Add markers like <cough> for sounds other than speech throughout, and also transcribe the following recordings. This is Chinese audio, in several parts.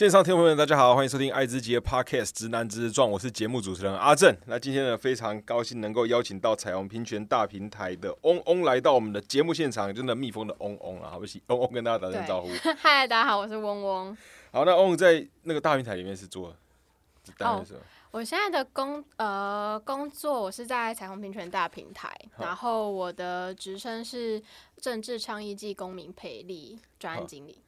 线上听众朋友们，大家好，欢迎收听爱之杰 Podcast《直男之撞》，我是节目主持人阿正。那今天呢，非常高兴能够邀请到彩虹平权大平台的嗡嗡来到我们的节目现场，真的蜜蜂的嗡嗡啊，好不起，嗡嗡跟大家打声招呼。嗨，大家好，我是嗡嗡。好，那嗡在那个大平台里面是做担任什么？我现在的工呃工作，我是在彩虹平权大平台，然后我的职称是政治倡议暨公民培力专案经理。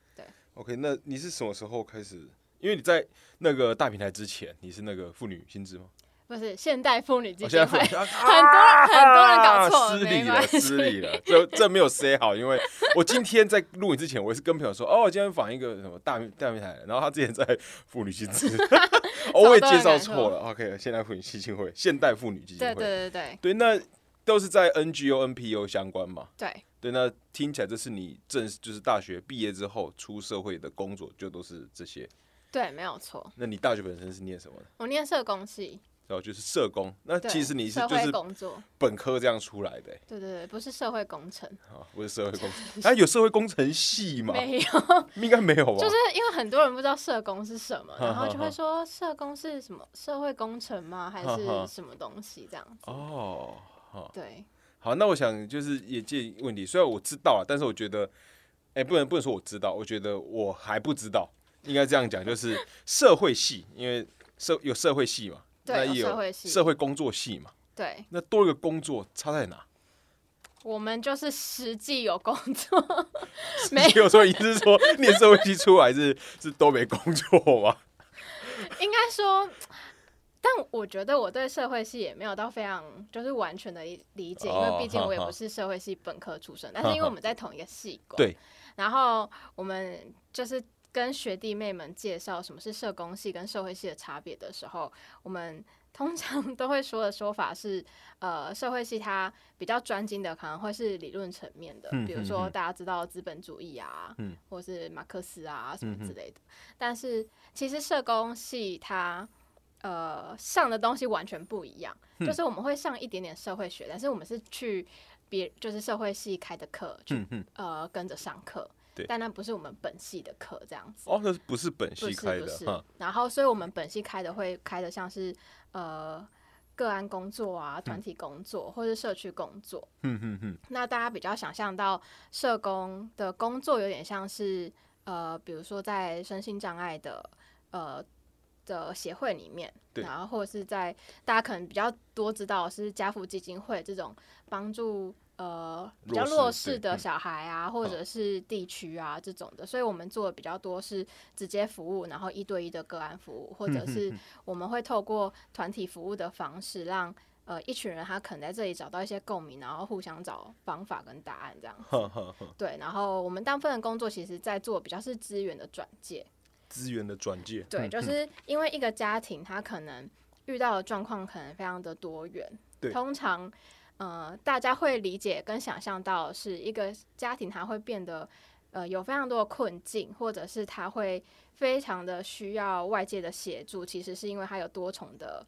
OK，那你是什么时候开始？因为你在那个大平台之前，你是那个妇女薪资吗？不是现代妇女基金会，<laughs> 很多很多人搞错，失礼了，失礼了，这这没有 say 好，因为我今天在录影之前，我也是跟朋友说，哦，我今天访一个什么大大平台，然后他之前在妇女薪资，<laughs> 我也介绍错了。OK，现代妇女基金会，现代妇女基金会，对对对对对，那都是在 NGO、NPO 相关嘛？对。对，那听起来这是你正就是大学毕业之后出社会的工作，就都是这些。对，没有错。那你大学本身是念什么的？我念社工系。然后就是社工。那其实你是就是工作本科这样出来的。对对对，不是社会工程。啊，不是社会工程。哎，<laughs> 有社会工程系吗？没有，应该没有吧？就是因为很多人不知道社工是什么，然后就会说社工是什么社会工程吗？还是什么东西这样子？哦，对。好，那我想就是也借问题，虽然我知道了，但是我觉得，哎，不能不能说我知道，我觉得我还不知道，应该这样讲，就是 <laughs> 社会系，因为社有社会系嘛，对，有社会系，社会工作系嘛，对，那多一个工作差在哪？我们就是实际有工作，<laughs> 没有说意思是说念社会系出来是是都没工作吗？<laughs> 应该说。但我觉得我对社会系也没有到非常就是完全的理解，因为毕竟我也不是社会系本科出身。<laughs> 但是因为我们在同一个系馆，<laughs> 对，然后我们就是跟学弟妹们介绍什么是社工系跟社会系的差别的时候，我们 <laughs> 通常都会说的说法是，呃，社会系它比较专精的可能会是理论层面的，比如说大家知道资本主义啊，或是马克思啊什么之类的。但是其实社工系它呃，上的东西完全不一样，就是我们会上一点点社会学，但是我们是去别就是社会系开的课，去呃跟着上课，但那不是我们本系的课这样子。哦，那不是本系开的，然后所以我们本系开的会开的像是呃个案工作啊、团体工作或者社区工作。嗯嗯嗯。那大家比较想象到社工的工作有点像是呃，比如说在身心障碍的呃。的协会里面，然后或者是在大家可能比较多知道是家福基金会这种帮助呃比较弱势的小孩啊，或者是地区啊这种的，所以我们做的比较多是直接服务，然后一对一的个案服务，或者是我们会透过团体服务的方式，让呃一群人他可能在这里找到一些共鸣，然后互相找方法跟答案这样子。对，然后我们大部分的工作其实在做比较是资源的转介。资源的转介，对，就是因为一个家庭，他可能遇到的状况可能非常的多元。对，通常，呃，大家会理解跟想象到是一个家庭，他会变得呃有非常多的困境，或者是他会非常的需要外界的协助。其实是因为他有多重的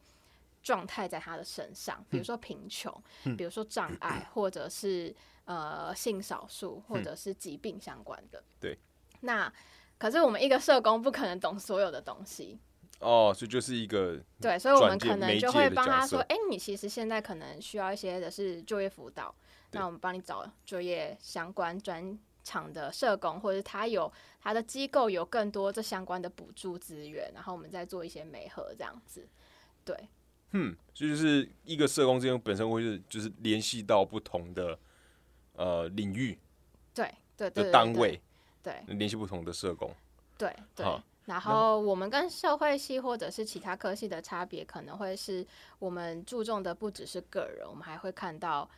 状态在他的身上，比如说贫穷，比如说障碍，或者是呃性少数，或者是疾病相关的。对，那。可是我们一个社工不可能懂所有的东西。哦，所以就是一个对，所以我们可能就会帮他说：“哎，你其实现在可能需要一些的是就业辅导，那我们帮你找就业相关专场的社工，或者他有他的机构有更多这相关的补助资源，然后我们再做一些媒合这样子。”对，嗯，所以就是一个社工之间本身会是就是联系到不同的呃领域，对对。的单位。对，联系不同的社工。对对，然后我们跟社会系或者是其他科系的差别，可能会是我们注重的不只是个人，我们还会看到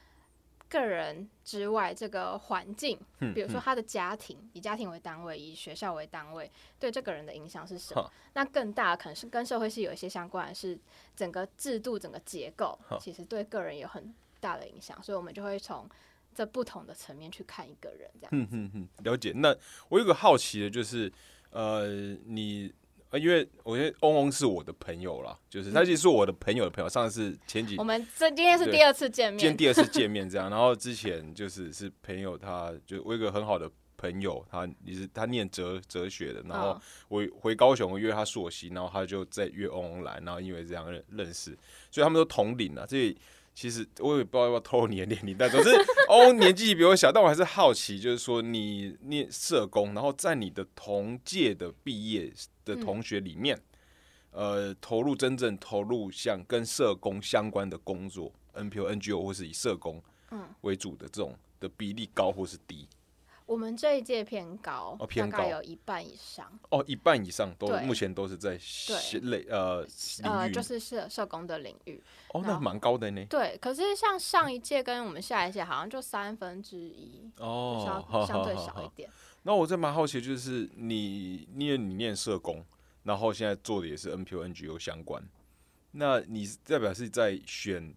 个人之外这个环境，比如说他的家庭，以家庭为单位，以学校为单位，对这个人的影响是什么？那更大可能是跟社会系有一些相关，是整个制度、整个结构，其实对个人有很大的影响，所以我们就会从。在不同的层面去看一个人，这样。嗯嗯嗯，了解。那我有个好奇的，就是，呃，你，呃，因为我觉得嗡嗡是我的朋友啦，就是他其实是我的朋友的朋友。上次前几，我们这今天是第二次见面，今天第二次 <laughs> 见面这样。然后之前就是是朋友，他就我有个很好的朋朋友，他也是他念哲哲学的，然后嗯我回高雄我约他朔溪，然后他就在约翁翁来，然后因为这样认认识，所以他们都同龄啊。这里其实我也不知道要不要透露你的年龄，但总之翁翁 <laughs> 年纪比我小，但我还是好奇，就是说你念社工，然后在你的同届的毕业的同学里面，呃，投入真正投入像跟社工相关的工作，NPO、NGO 或是以社工嗯为主的这种的比例高或是低？我们这一届偏高，哦偏大概有一半以上，哦，一半以上都目前都是在类呃领呃，就是社社工的领域。哦，那蛮高的呢。对，可是像上一届跟我们下一届好像就三分之一，哦，相好相对少一点。那我这蛮好奇，就是你因为你念社工，然后现在做的也是 NPO、NGO 相关，那你代表是在选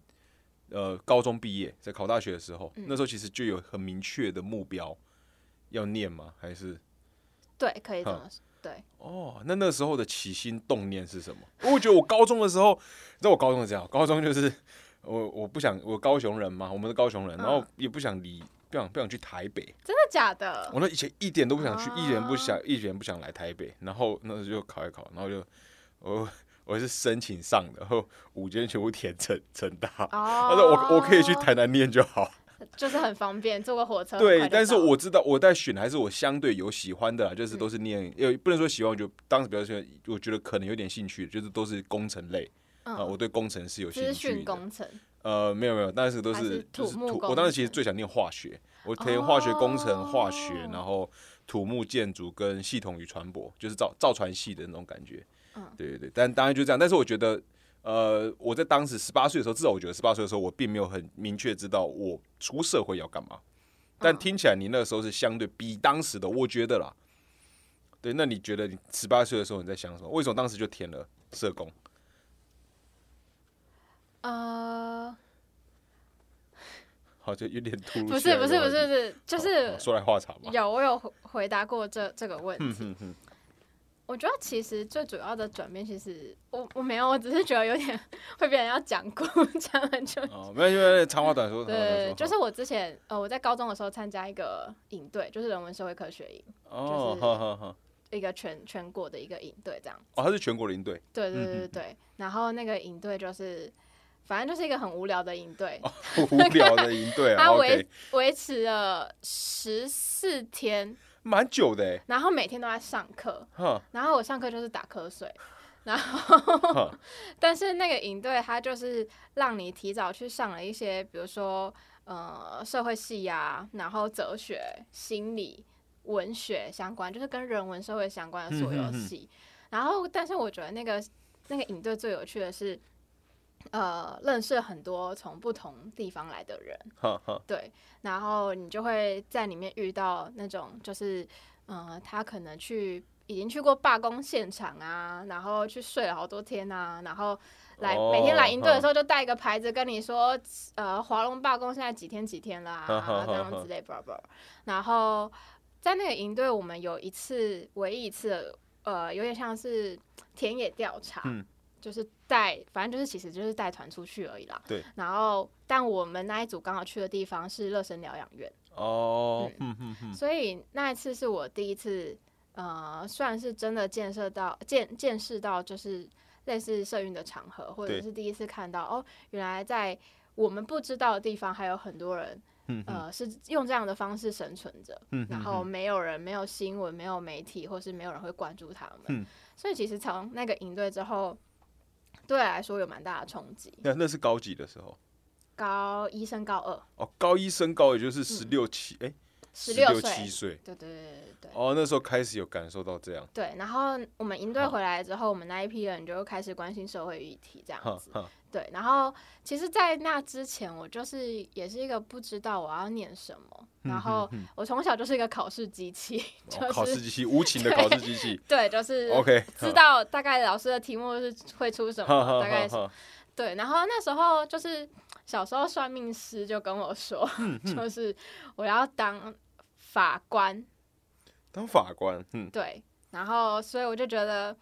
呃高中毕业，在考大学的时候，嗯。那时候其实就有很明确的目标要念吗？还是对，可以这哼么说。对，哦，那那时候的起心动念是什么？我觉得我高中的时候，你知道我高中是这样，高中就是 <laughs> 我我不想我高雄人嘛，我们是高雄人，然后嗯也不想离，不想不想去台北，真的假的？我那以前一点都不想去，一点不啊想，一点不想来台北。然后那时候就考一考，然后就我我是申请上的，然后五间全部填成成大。他哦，说我我可以去台南念就好。就是很方便，坐个火车对，但是我知道我在选还是我相对有喜欢的啦，就是都是念，也不能说喜欢，我就当时比较喜欢，我觉得可能有点兴趣，就是都是工程类啊、嗯我对工程是有兴趣的。讯工程，呃，没有没有，但是都还是是就是土，土木我当时其实最想念化学，我填化学工程、化学，哦然后土木建筑跟系统与传播，就是造造船系的那种感觉。嗯对对对，但当然就这样。但是我觉得，呃，我在当时十八岁的时候，至少我觉得十八岁的时候，我并没有很明确知道我出社会要干嘛。但嗯听起来你那个时候是相对比当时的，我觉得啦。对，那你觉得你十八岁的时候你在想什么？为什么当时就填了社工？呃，好，像有点突如不是不是不是不是，就是好说来话长嘛。有我有回回答过这这个问题。嗯哼哼，我觉得其实最主要的转变，其实我我没有，我只是觉得有点会被人要讲故 <laughs> 讲很久。哦，没有，因为长话短说，对，就是我之前呃我在高中的时候参加一个营队，就是人文社会科学营，哦，就是好好好，一个全全国的一个营队这样。哦，他是全国营队，对对对对对，然后那个营队就是，反正就是一个很无聊的营队，无聊的营队啊 <laughs> 它维维持了十四天，蛮久的哎，然后每天都在上课，然后我上课就是打瞌睡，<laughs> 然后，<laughs> 但是那个营队他就是让你提早去上了一些，比如说呃社会系呀、然后哲学、心理、文学相关，就是跟人文社会相关的所有系。然后，但是我觉得那个那个营队最有趣的是，呃，认识很多从不同地方来的人，对，然后你就会在里面遇到那种就是，呃，他可能去已经去过罢工现场啊，然后去睡了好多天啊，然后来、每天来营队的时候就带一个牌子跟你说，呃，华龙罢工现在几天几天啦、哈哈哈这样之类。然后在那个营队，我们有一次唯一一次，呃，有点像是田野调查，嗯就是带，反正就是其实就是带团出去而已啦。对。然后，但我们那一组刚好去的地方是乐生疗养院，哦，嗯嗯嗯，所以那一次是我第一次，呃，算是真的见识到见见识到，就是类似社运的场合，或者是第一次看到哦，原来在我们不知道的地方还有很多人，呃，是用这样的方式生存着。嗯，然后没有人、没有新闻、没有媒体，或是没有人会关注他们。嗯所以其实从那个营队之后，对我来说有蛮大的冲击。那那是高几的时候？高一升高二，哦，高一升高也就是十六七，哎，嗯十六七岁，对对对对对。哦，那时候开始有感受到这样，对，然后我们营队回来之后，我们那一批人就开始关心社会议题这样子。对，然后其实，在那之前，我就是也是一个不知道我要念什么，然后嗯我从小就是一个考试机器，<laughs> 就哦考试是机器，无情的考试机器 <laughs> 对，就是，<laughs> OK，知道大概老师的题目是会出什么，大概是。对，然后那时候就是小时候算命师就跟我说，<laughs> 嗯就是我要当法官，当法官，嗯，对，然后所以我就觉得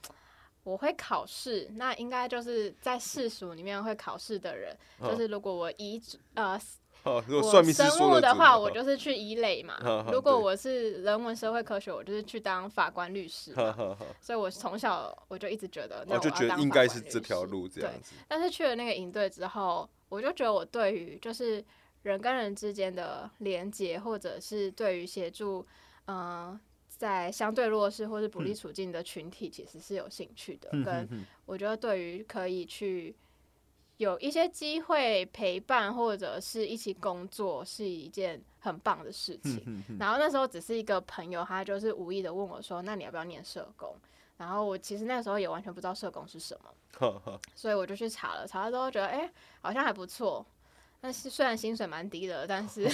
我会考试，那应该就是在世俗里面会考试的人，哦就是如果我遗呃 <laughs> 我算命生物的话，我就是去一类嘛。<laughs> 如果我是人文社会科学，我就是去当法官律师。所以我从小我就一直觉得，我就觉得应该是这条路这样子。但是去了那个营队之后，我就觉得我对于就是人跟人之间的连接，或者是对于协助，嗯。在相对弱势或是不利处境的群体，其实是有兴趣的。跟我觉得，对于可以去有一些机会陪伴或者是一起工作，是一件很棒的事情。然后那时候只是一个朋友，他就是无意的问我说：“那你要不要念社工？”然后我其实那时候也完全不知道社工是什么，所以我就去查了。查了之后觉得，哎，好像还不错。但是虽然薪水蛮低的，但是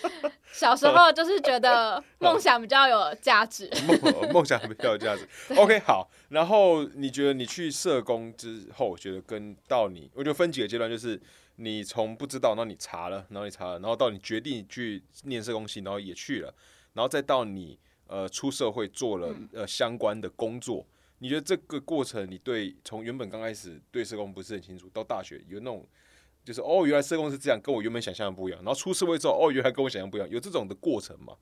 <laughs> 小时候就是觉得 <laughs> 梦想比较有价值。<laughs> 梦梦想比较有价值。OK，好。然后你觉得你去社工之后，觉得跟到你，我觉得分几个阶段，就是你从不知道，然后你查了，然后你查了，然后到你决定去念社工系，然后也去了，然后再到你呃出社会做了呃相关的工作。你觉得这个过程，你对从原本刚开始对社工不是很清楚，到大学有那种。就是哦，原来社工是这样，跟我原本想象的不一样。然后出社会之后，哦，原来跟我想象不一样，有这种的过程吗？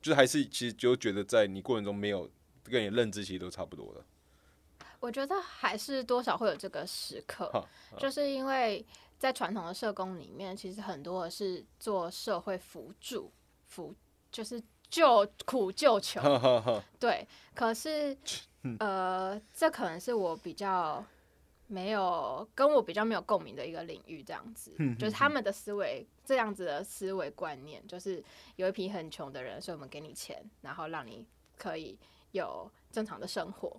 就是还是其实就觉得在你过程中没有跟你认知其实都差不多的。我觉得还是多少会有这个时刻，<laughs> 就是因为在传统的社工里面，其实很多是做社会辅助、辅就是救苦救穷。<laughs> 对，可是呃，这可能是我比较。没有跟我比较没有共鸣的一个领域，这样子，就是他们的思维这样子的思维观念，就是有一批很穷的人，所以我们给你钱，然后让你可以有正常的生活。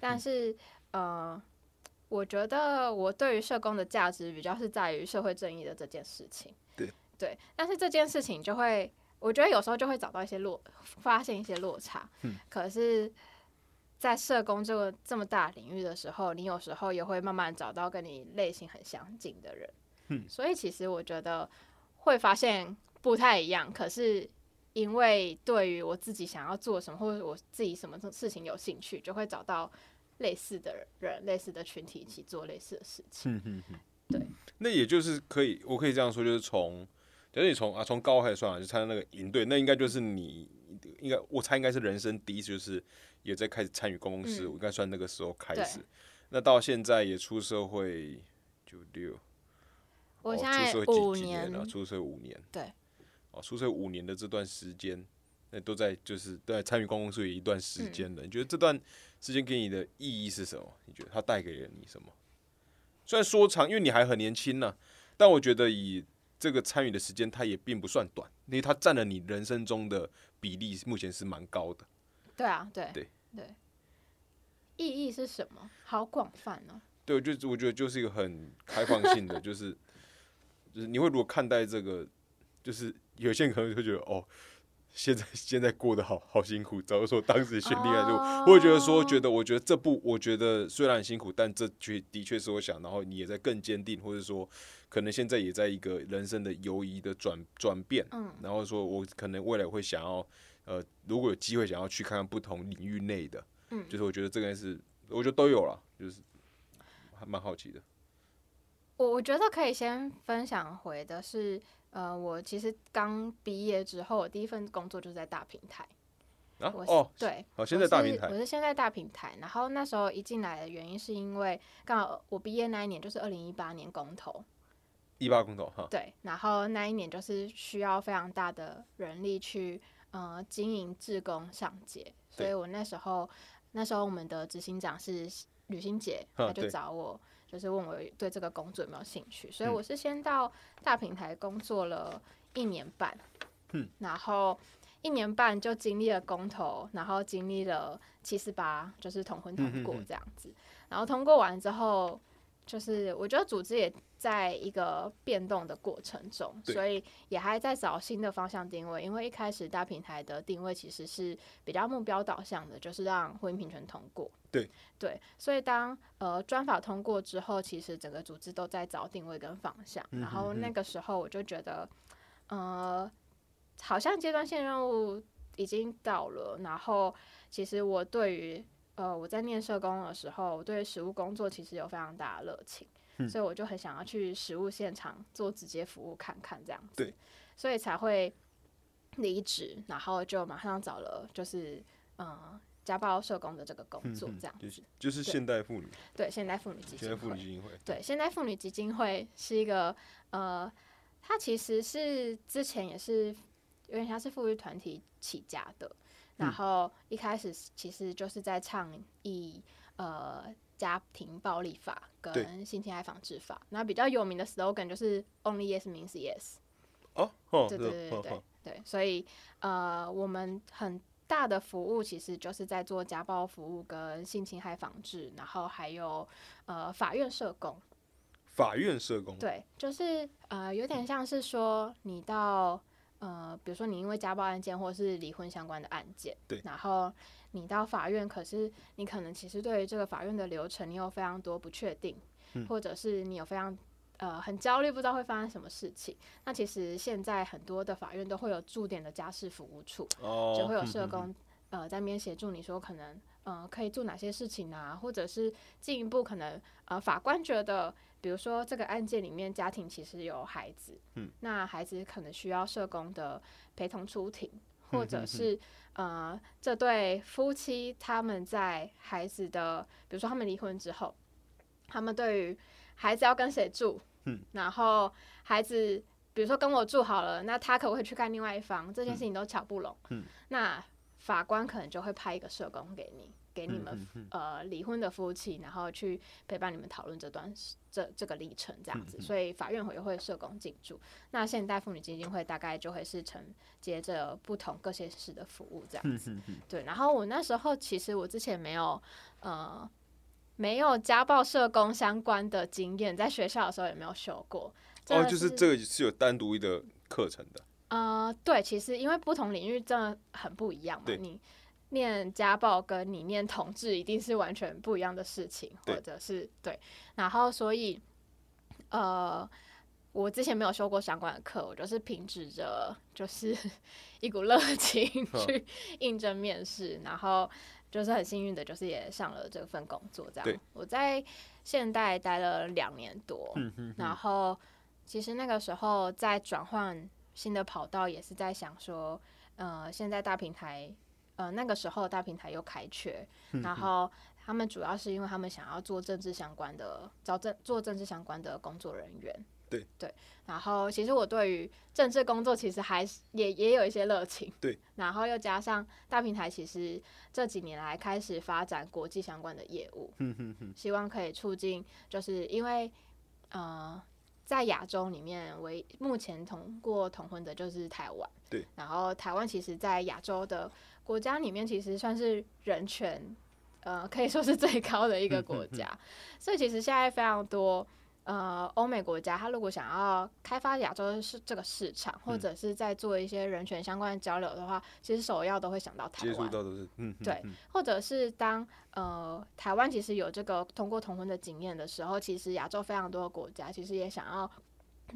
但是，呃，我觉得我对于社工的价值比较是在于社会正义的这件事情。对对，但是这件事情就会，我觉得有时候就会找到一些落，发现一些落差。嗯，可是。在社工这个这么大领域的时候，你有时候也会慢慢找到跟你类型很相近的人，嗯，所以其实我觉得会发现不太一样。可是因为对于我自己想要做什么，或者我自己什么事情有兴趣，就会找到类似的人、类似的群体一起做类似的事情。嗯嗯嗯，对。那也就是可以，我可以这样说，就是从，假如你从啊从高开始算啊，就参加那个营队，那应该就是你应该我猜应该是人生第一次就是。也在开始参与公共事务，应该算那个时候开始。那到现在也出社会就六，我现在五年了，出社会五年。对，哦，出社会五年的这段时间，那都在就是都在参与公共事务一段时间了。你觉得这段时间给你的意义是什么？你觉得它带给了你什么？虽然说长，因为你还很年轻呢，但我觉得以这个参与的时间，它也并不算短，因为它占了你人生中的比例，目前是蛮高的。对啊，对对对，意义是什么？好广泛哦。对，就我觉得就是一个很开放性的，<laughs> 就是就是你会如果看待这个，就是有些人可能会觉得哦，现在 <laughs> 现在过得好好辛苦。假如说当时选恋爱路，我会觉得说，觉得我觉得这部，我觉得虽然很辛苦，但这确的确是我想，然后你也在更坚定，或者说可能现在也在一个人生的游移的转转变，嗯，然后说我可能未来会想要。呃，如果有机会想要去看看不同领域内的，嗯，就是我觉得这个是，我觉得都有了，就是还蛮好奇的。我我觉得可以先分享回的是，呃，我其实刚毕业之后，我第一份工作就是在大平台。啊，哦，对，哦，现在大平台，我是现在大平台。然后那时候一进来的原因是因为刚好我毕业那一年就是二零一八年公投，一八公投哈。对，然后那一年就是需要非常大的人力去。呃，经营志工上街，所以我那时候，那时候我们的执行长是吕新杰，他就找我，就是问我对这个工作有没有兴趣，所以我是先到大平台工作了一年半，嗯，然后一年半就经历了公投，然后经历了七四八，就是同婚通过这样子，然后通过完之后。就是我觉得组织也在一个变动的过程中，所以也还在找新的方向定位。因为一开始大平台的定位其实是比较目标导向的，就是让婚姻平权通过。对对，所以当呃专法通过之后，其实整个组织都在找定位跟方向。然后那个时候我就觉得，呃，好像阶段性任务已经到了。然后其实我对于呃，我在念社工的时候，我对实务工作其实有非常大的热情，所以我就很想要去实物现场做直接服务看看这样子。对，所以才会离职，然后就马上找了就是呃家暴社工的这个工作这样子。就是现代妇女。对，现代妇女基金会。现代妇女基金会。对，现代妇女基金会是一个呃，它其实是之前也是有点像是妇女团体起家的，然后一开始其实就是在倡议呃家庭暴力法跟性侵害防治法，那比较有名的 slogan 就是 Only Yes means Yes。哦，对对对对对对，所以呃，我们很大的服务其实就是在做家暴服务跟性侵害防治，然后还有呃法院社工。法院社工。对，就是呃，有点像是说你到呃，比如说你因为家暴案件或者是离婚相关的案件，对，然后你到法院，可是你可能其实对于这个法院的流程你有非常多不确定，或者是你有非常。呃，很焦虑，不知道会发生什么事情。那其实现在很多的法院都会有驻点的家事服务处，就会有社工呃在那边协助你说，可能呃可以做哪些事情啊，或者是进一步可能呃法官觉得，比如说这个案件里面家庭其实有孩子，嗯，那孩子可能需要社工的陪同出庭，或者是呃这对夫妻他们在孩子的，比如说他们离婚之后，他们对于孩子要跟谁住？嗯，然后孩子，比如说跟我住好了，那他可不可以去看另外一方？这件事情都巧不拢。嗯，那法官可能就会派一个社工给你，给你们呃离婚的夫妻，然后去陪伴你们讨论这段这这个历程这样子。所以法院会会社工进驻。那现代妇女基金会大概就会是承接着不同各县市的服务这样子。对，然后我那时候其实我之前没有呃。没有家暴社工相关的经验，在学校的时候也没有修过。哦，就是这个是有单独一个课程的。呃，对，其实因为不同领域真的很不一样嘛。你念家暴跟你念统治一定是完全不一样的事情，或者是对。然后所以，呃，我之前没有修过相关的课，我就是凭指着就是 <laughs> 一股热情去应征面试，然后。就是很幸运的，就是也上了这份工作，这样。我在现代待了两年多，然后其实那个时候在转换新的跑道，也是在想说，呃，现在大平台，呃，那个时候大平台又开缺，然后他们主要是因为他们想要做政治相关的，找政做政治相关的工作人员。对对，然后其实我对于政治工作其实还是也也有一些热情。对，<laughs> 然后又加上大平台，其实这几年来开始发展国际相关的业务，希望可以促进，就是因为呃，在亚洲里面，为目前通过同婚的就是台湾。对，然后台湾其实，在亚洲的国家里面，其实算是人权呃可以说是最高的一个国家，所以其实现在非常多。呃，欧美国家，他如果想要开发亚洲是这个市场，或者是在做一些人权相关的交流的话，其实首要都会想到台湾。接触到的是，嗯，对，或者是当呃台湾其实有这个通过同婚的经验的时候，其实亚洲非常多的国家其实也想要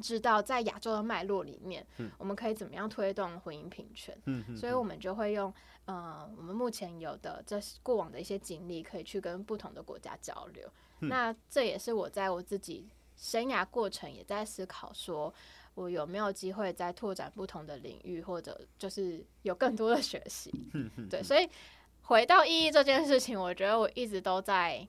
知道在亚洲的脉络里面，我们可以怎么样推动婚姻平权。所以我们就会用呃我们目前有的这过往的一些经历，可以去跟不同的国家交流。那这也是我在我自己。生涯过程也在思考，说我有没有机会在拓展不同的领域，或者就是有更多的学习。对，所以回到意义这件事情，我觉得我一直都在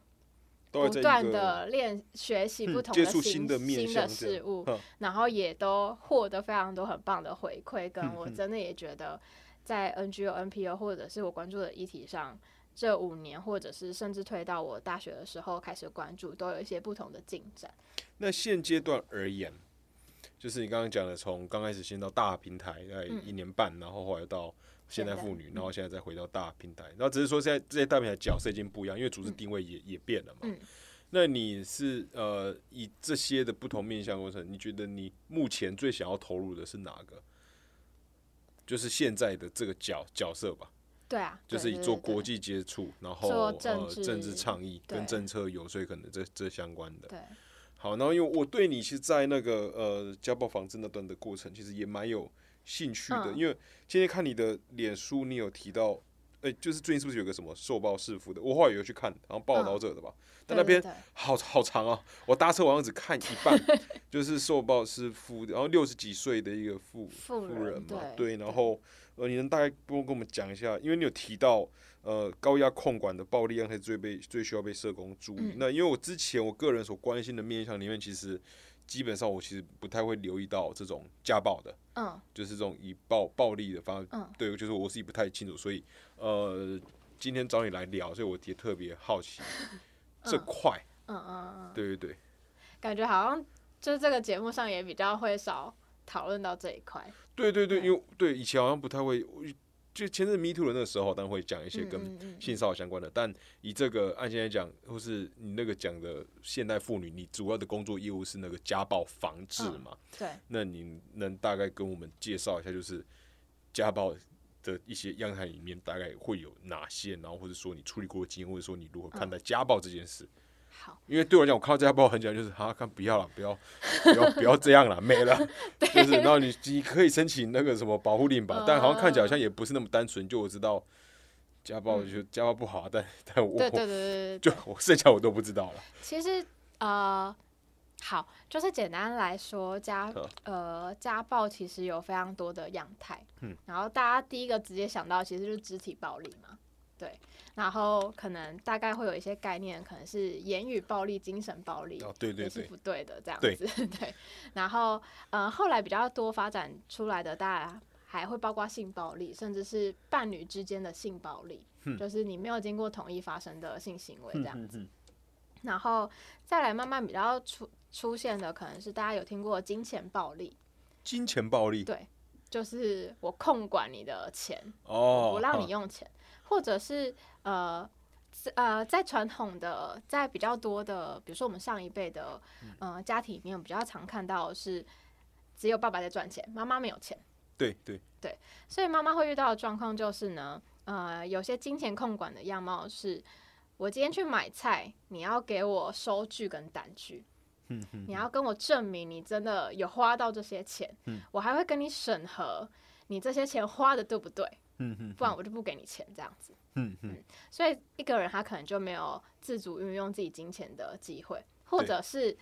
不断的练学习不同的新的新的事物，然后也都获得非常多很棒的回馈。跟我真的也觉得，在 NGO、NPO 或者是我关注的议题上。这五年，或者是甚至推到我大学的时候开始关注，都有一些不同的进展。那现阶段而言，就是你刚刚讲的，从刚开始先到大平台，在一年半，然后后来到现代妇女，然后现在再回到大平台，然后只是说现在这些大平台角色已经不一样，因为组织定位也也变了嘛。那你是呃，以这些的不同面向过程，你觉得你目前最想要投入的是哪个？就是现在的这个角角色吧。对啊，就是以做国际接触，然后呃政治倡议跟政策游说可能这这相关的。对，好，然后因为我对你其实，在那个呃家暴防治那段的过程，其实也蛮有兴趣的。因为今天看你的脸书，你有提到哎，就是最近是不是有个什么受报弑夫的？我后来有去看，然后报道者的吧，但那边对对好好长啊，我搭车好像只看一半，<laughs> 就是受报是夫，然后六十几岁的一个妇富妇人嘛，对然后呃，你能大概跟跟我们讲一下，因为你有提到呃高压控管的暴力案是最被最需要被社工注意。嗯那因为我之前我个人所关心的面向里面，其实基本上我其实不太会留意到这种家暴的，嗯。就是这种以暴暴力的方式，嗯。对，就是我自己不太清楚，所以呃今天找你来聊，所以我也特别好奇 <laughs> 这块，嗯嗯嗯，对对对。感觉好像就是这个节目上也比较会少讨论到这一块。对对对，对。因为对以前好像不太会，我就前阵 Me Too 的那个时候，当然会讲一些跟性骚扰相关的，但以这个案件来讲，或是你那个讲的现代妇女，你主要的工作业务是那个家暴防治嗯嘛？对，那你能大概跟我们介绍一下，就是家暴的一些样态里面大概会有哪些，然后或者说你处理过的经验，或者说你如何看待家暴这件事？好，因为对我来讲，我看到家暴很讲就是啊，看不要了，不要不要 <laughs> 不要这样了，<laughs> 没了，就是然后你你可以申请那个什么保护令吧，但好像看起来好像也不是那么单纯，就我知道家暴就家暴不好，啊但 <laughs> 但我对对对对对。就我剩下我都不知道了。其实呃，好，就是简单来说，家呃家暴其实有非常多的样态，嗯，然后大家第一个直接想到其实就是肢体暴力嘛，对，然后可能大概会有一些概念，可能是言语暴力、精神暴力，哦，对对也是对，不对的这样子，<laughs> 对。然后，呃，后来比较多发展出来的，大家还会包括性暴力，甚至是伴侣之间的性暴力，嗯就是你没有经过同意发生的性行为这样。嗯嗯然后再来慢慢比较出出现的，可能是大家有听过金钱暴力，金钱暴力对，就是我控管你的钱，哦，不让你用钱，或者是呃。在呃，在传统的，在比较多的，比如说我们上一辈的，呃，家庭里面，我们比较常看到的是只有爸爸在赚钱，妈妈没有钱，对对对，所以妈妈会遇到的状况就是呢，呃，有些金钱控管的样貌是，我今天去买菜，你要给我收据跟单据，你要跟我证明你真的有花到这些钱，嗯我还会跟你审核你这些钱花的对不对，嗯嗯不然我就不给你钱这样子。嗯嗯。所以一个人他可能就没有自主运用自己金钱的机会，或者是，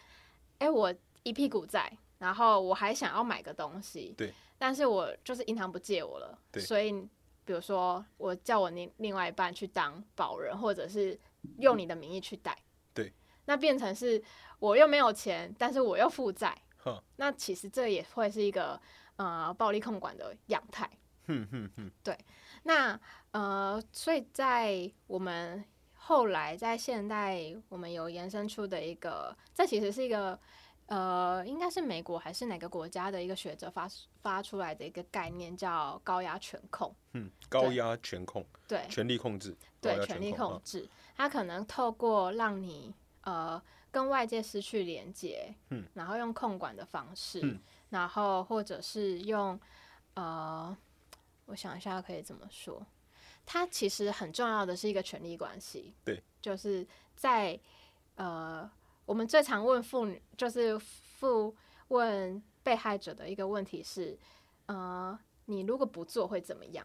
哎、我一屁股债，然后我还想要买个东西，对，但是我就是银行不借我了，对。所以比如说我叫我另另外一半去当保人，或者是用你的名义去贷，对，那变成是我又没有钱，但是我又负债哈，那其实这也会是一个呃暴力控管的样态。哼哼哼，那呃，所以在我们后来在现代，我们有延伸出的一个，这其实是一个呃，应该是美国还是哪个国家的一个学者发发出来的一个概念，叫高压权控。嗯，高压权控，对权力控制，高对，权力控控制，它可能透过让你呃跟外界失去连接，嗯，然后用控管的方式，嗯然后或者是用呃，我想一下可以怎么说，它其实很重要的是一个权力关系，对，就是在呃，我们最常问妇女，就是妇问被害者的一个问题是，呃，你如果不做会怎么样？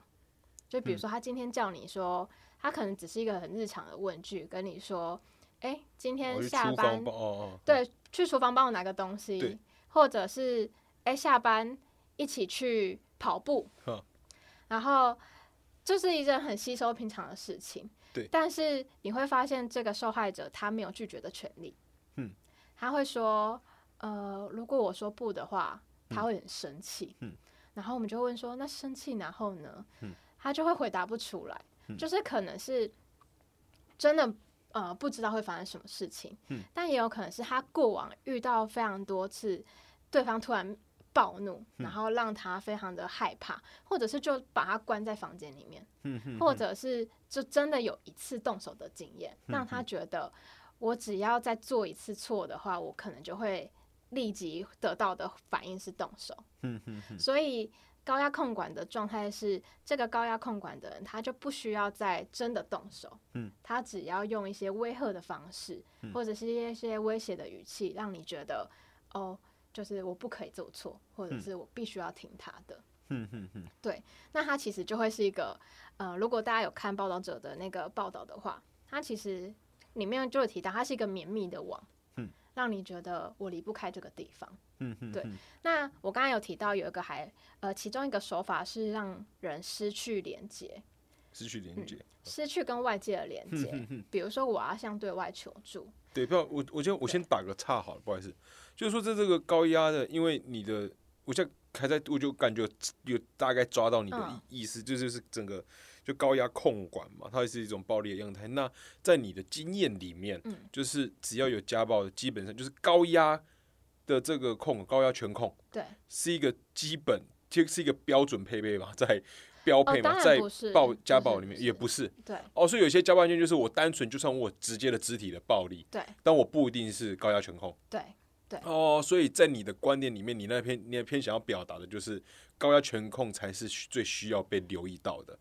就比如说，他今天叫你说，他可能只是一个很日常的问句，跟你说，哎、今天下班对，去厨房帮我拿个东西，或者是哎、下班一起去跑步哼，然后就是一件很稀松平常的事情。对但是你会发现这个受害者他没有拒绝的权利。嗯，他会说，呃，如果我说不的话，他会很生气。嗯，然后我们就问说，那生气然后呢？嗯，他就会回答不出来，嗯就是可能是真的呃不知道会发生什么事情，嗯，但也有可能是他过往遇到非常多次对方突然暴怒，嗯。然后让他非常的害怕，或者是就把他关在房间里面，或者是就真的有一次动手的经验，嗯让他觉得我只要再做一次错的话，我可能就会立即得到的反应是动手。所以高压控管的状态是，这个高压控管的人他就不需要再真的动手，嗯，他只要用一些威吓的方式，嗯。或者是一些威胁的语气，让你觉得哦，就是我不可以做错，或者嗯是我必须要听他的。嗯嗯嗯，对，那他其实就会是一个，呃，如果大家有看报道者的那个报道的话，他其实里面就有提到，它是一个绵密的网，嗯，让你觉得我离不开这个地方，嗯嗯，对。那我刚才有提到有一个还，呃，其中一个手法是让人失去连接，失去连接，失去跟外界的连接，比如说我要向对外求助，对，不要我，我就我先打个岔好了，不好意思，就是说在这个高压的，因为你的，我现在。还在，我就感觉有大概抓到你的意思，这就是整个就高压控管嘛，它也是一种暴力的样态。那在你的经验里面，就是只要有家暴的，基本上就是高压的这个控，高压全控，对，是一个基本，其实是一个标准配备嘛，在标配嘛，在暴家暴里面也不是，对，哦，所以有些家暴案件就是我单纯就算我直接的肢体的暴力，对，但我不一定是高压全控，对。对哦，所以在你的观念里面，你那篇你那篇想要表达的就是高压全控才是最需要被留意到的。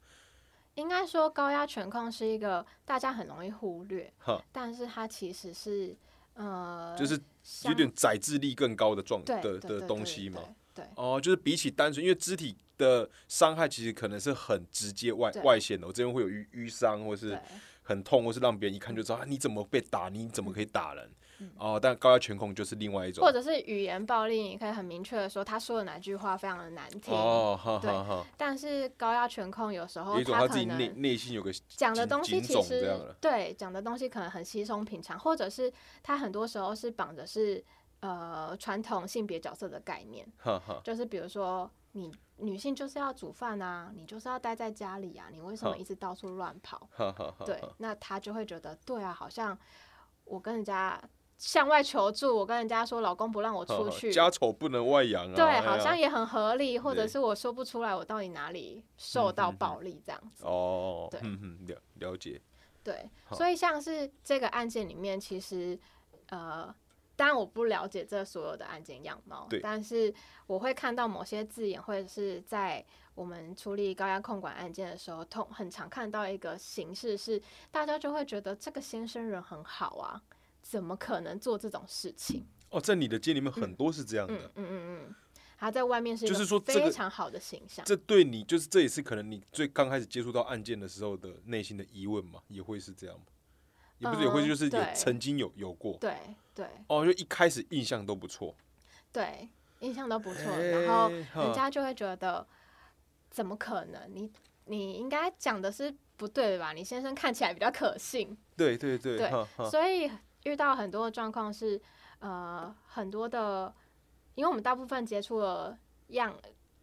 应该说，高压全控是一个大家很容易忽略，但是它其实是呃，就是有点载质力更高的状的的东西嘛。对，哦，就是比起单纯，因为肢体的伤害其实可能是很直接外外显的，我这边会有淤淤伤，或是很痛，或是让别人一看就知道啊，你怎么被打？你怎么可以打人？哦，但高压全控就是另外一种，或者是语言暴力，你可以很明确的说他说的哪句话非常的难听。哦，对。但是高压全控有时候他自己内内心有个讲的东西其实对讲的东西可能很稀松平常，或者是他很多时候是绑着是呃传统性别角色的概念。就是比如说你女性就是要煮饭啊，你就是要待在家里啊，你为什么一直到处乱跑？对，那他就会觉得对啊，好像我跟人家。向外求助，我跟人家说老公不让我出去，家丑不能外扬啊。对，好像也很合理，或者是我说不出来我到底哪里受到暴力这样子。哦，对，了了解。对，所以像是这个案件里面，其实呃，当然我不了解这所有的案件样貌，但是我会看到某些字眼，或者是在我们处理高压控管案件的时候，通很常看到一个形式是，大家就会觉得这个先生人很好啊。怎么可能做这种事情？哦，在你的街里面很多是这样的。嗯嗯嗯，他在外面是就是说非常好的形象。这对你就是这也是可能你最刚开始接触到案件的时候的内心的疑问嘛？也会是这样吗？也不是也会就是有曾经有有过。对对。哦，就一开始印象都不错。对，印象都不错，然后人家就会觉得怎么可能？你你应该讲的是不对的吧？你先生看起来比较可信。对对对。对，所以。遇到很多的状况是，呃，很多的，因为我们大部分接触了样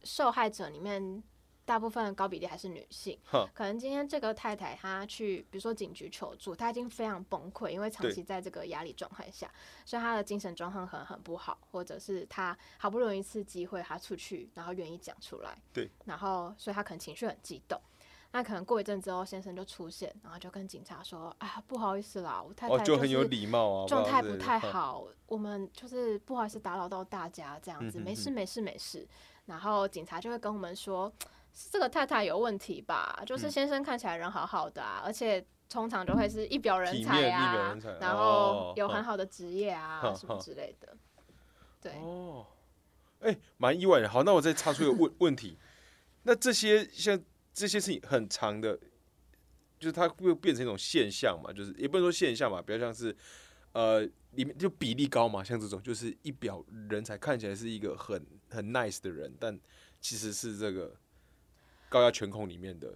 受害者里面，大部分高比例还是女性。可能今天这个太太她去，比如说警局求助，她已经非常崩溃，因为长期在这个压力状态下，所以她的精神状况可能很不好，或者是她好不容易一次机会，她出去，然后愿意讲出来。对。然后，所以她可能情绪很激动。那可能过一阵之后，先生就出现，然后就跟警察说：“啊，不好意思啦，我太太就很有礼貌啊，状态不太好，我们就是不好意思打扰到大家这样子，没事没事没事。”然后警察就会跟我们说：“这个太太有问题吧？就是先生看起来人好好的啊，而且通常就会是一表人才啊，然后有很好的职业啊什么之类的。<laughs> ”对哦，哎，蛮意外的。好，那我再插出一个问 <laughs> 问题，那这些像。这些事情很长的，就是它会变成一种现象嘛，就是也不能说现象嘛，比较像是，呃，里面就比例高嘛，像这种就是一表人才，看起来是一个很很 nice 的人，但其实是这个高压全控里面的。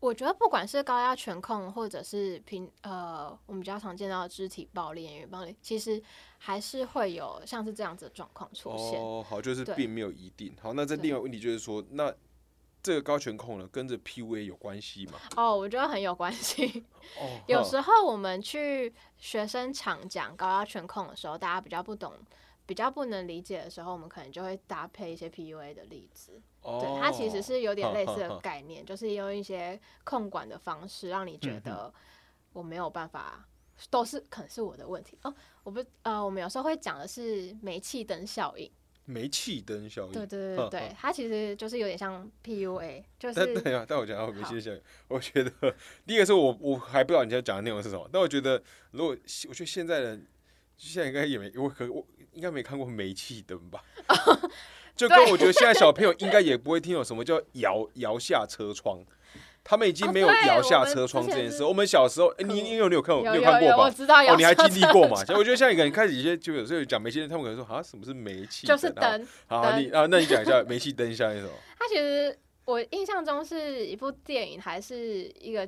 我觉得不管是高压全控，或者是平呃，我们比较常见到的肢体暴力、言语暴力，其实还是会有像是这样子的状况出现。哦，好，就是并没有一定。好，那这另外问题就是说，那。这个高全控呢，跟着 PUA 有关系吗？哦，我觉得很有关系。哦，<laughs> 有时候我们去学生场讲高压全控的时候，大家比较不懂、比较不能理解的时候，我们可能就会搭配一些 PUA 的例子。哦，对，它其实是有点类似的概念，就是用一些控管的方式，让你觉得我没有办法，都是可能是我的问题。哦，我不，呃，我们有时候会讲的是煤气灯效应。煤气灯效应，对对对对，它其实就是有点像 PUA，<laughs> 就是。但对啊，但我讲到煤气效应，我觉得第一个是我我还不知道你在讲的内容是什么，但我觉得如果我觉得现在人现在应该也没我可我应该没看过煤气灯吧？<laughs> 就跟我觉得现在小朋友应该也不会听有什么叫摇摇下车窗，他们已经没有摇下车窗这件事。我们小时候，哎，你你有你有看有看过吧？我知道哦，你还经历过嘛？我觉得像一个人开始一些，就有时候讲煤气灯，他们可能说啊，什么是煤气？就是灯。好，你啊，那你讲一下煤气灯像什么？<laughs> 它其实我印象中是一部电影，还是一个，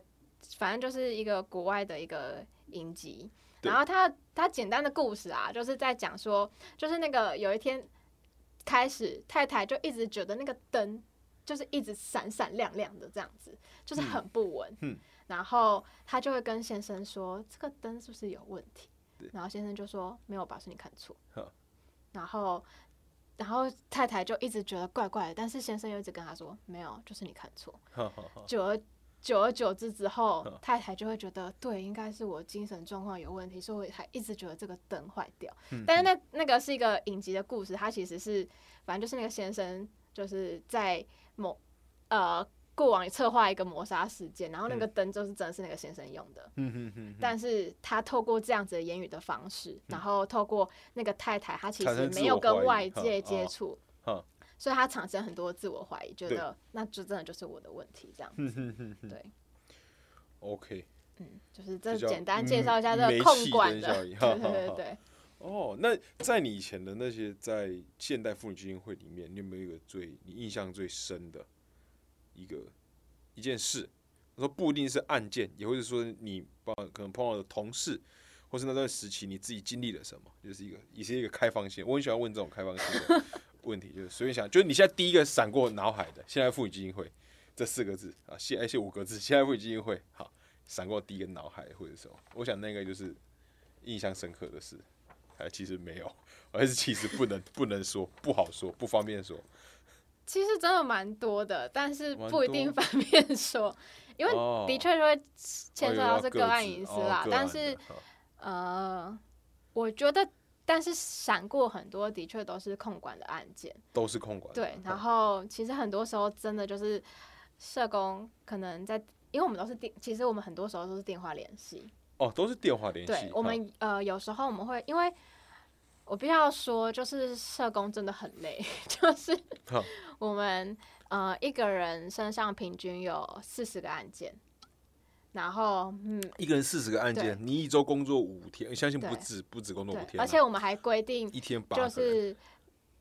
反正就是一个国外的一个影集。然后他他简单的故事啊，就是在讲说，就是那个有一天。开始，太太就一直觉得那个灯就是一直闪闪亮亮的这样子，就是很不稳。嗯，然后他就会跟先生说：“这个灯是不是有问题？”然后先生就说：“没有吧，是你看错。”然后，然后太太就一直觉得怪怪的，但是先生又一直跟他说：“没有，就是你看错。”久而久而久之之后，太太就会觉得对，应该是我精神状况有问题，所以还一直觉得这个灯坏掉。但是那那个是一个影集的故事，它其实是反正就是那个先生就是在某呃过往策划一个谋杀事件，然后那个灯就是真的是那个先生用的。嗯但是他透过这样子的言语的方式，然后透过那个太太，她其实没有跟外界接触。所以他产生很多自我怀疑，觉得那就真的就是我的问题，这样子。对，OK，嗯，就是这简单介绍一下这个控管的，<laughs> 对对对。哦，那在你以前的那些在现代妇女基金会里面，你有没有一个最你印象最深的一个一件事？我说不一定是案件，也或者说你帮可能碰到的同事，或是那段时期你自己经历了什么，就是一个也是一个开放性。我很喜欢问这种开放性的。问题就是随便想，就是你现在第一个闪过脑海的“现在妇女基金会”这四个字啊，现而且五个字“现在妇女基金会”好，闪过第一个脑海或者什么？我想那个就是印象深刻的事，哎，其实没有，而是其实不能不能说，不好说，不方便说。其实真的蛮多的，但是不一定方便说，因为的确会牵涉到是个案隐私啦。但是呃，我觉得。但是闪过很多，的确都是控管的案件，都是控管。对，然后其实很多时候真的就是社工可能在，因为我们都是电，其实我们很多时候都是电话联系。哦，都是电话联系。对，我们呃有时候我们会，因为我必须要说，就是社工真的很累，<laughs> 就是我们呃一个人身上平均有四十个案件。然后，嗯，一个人四十个案件，你一周工作五天，相信不止不止工作五天。而且我们还规定一天就是，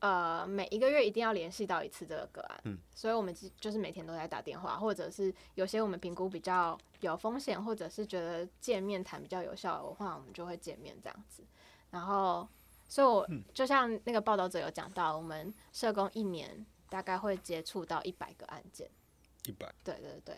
呃，每一个月一定要联系到一次这个个案。嗯，所以我们就是每天都在打电话，或者是有些我们评估比较有风险，或者是觉得见面谈比较有效的话，我们就会见面这样子。然后，所以我就像那个报道者有讲到，我们社工一年大概会接触到一百个案件。一百？对对对。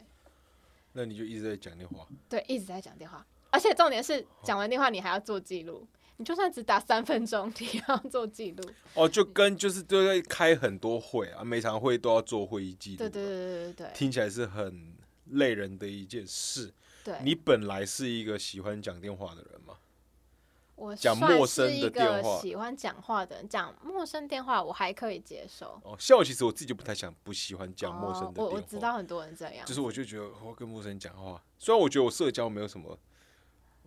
那你就一直在讲电话，对，一直在讲电话，而且重点是讲完电话你还要做记录，你就算只打三分钟，你要做记录。哦，就跟就是都在开很多会啊，每场会都要做会议记录。对对对对对听起来是很累人的一件事。对，你本来是一个喜欢讲电话的人吗？我讲陌生的电话，喜欢讲话的人讲陌生电话，我还可以接受。哦，像我其实我自己就不太想不喜欢讲陌生的电话。我我知道很多人这样，就是我就觉得我跟陌生人讲话，虽然我觉得我社交没有什么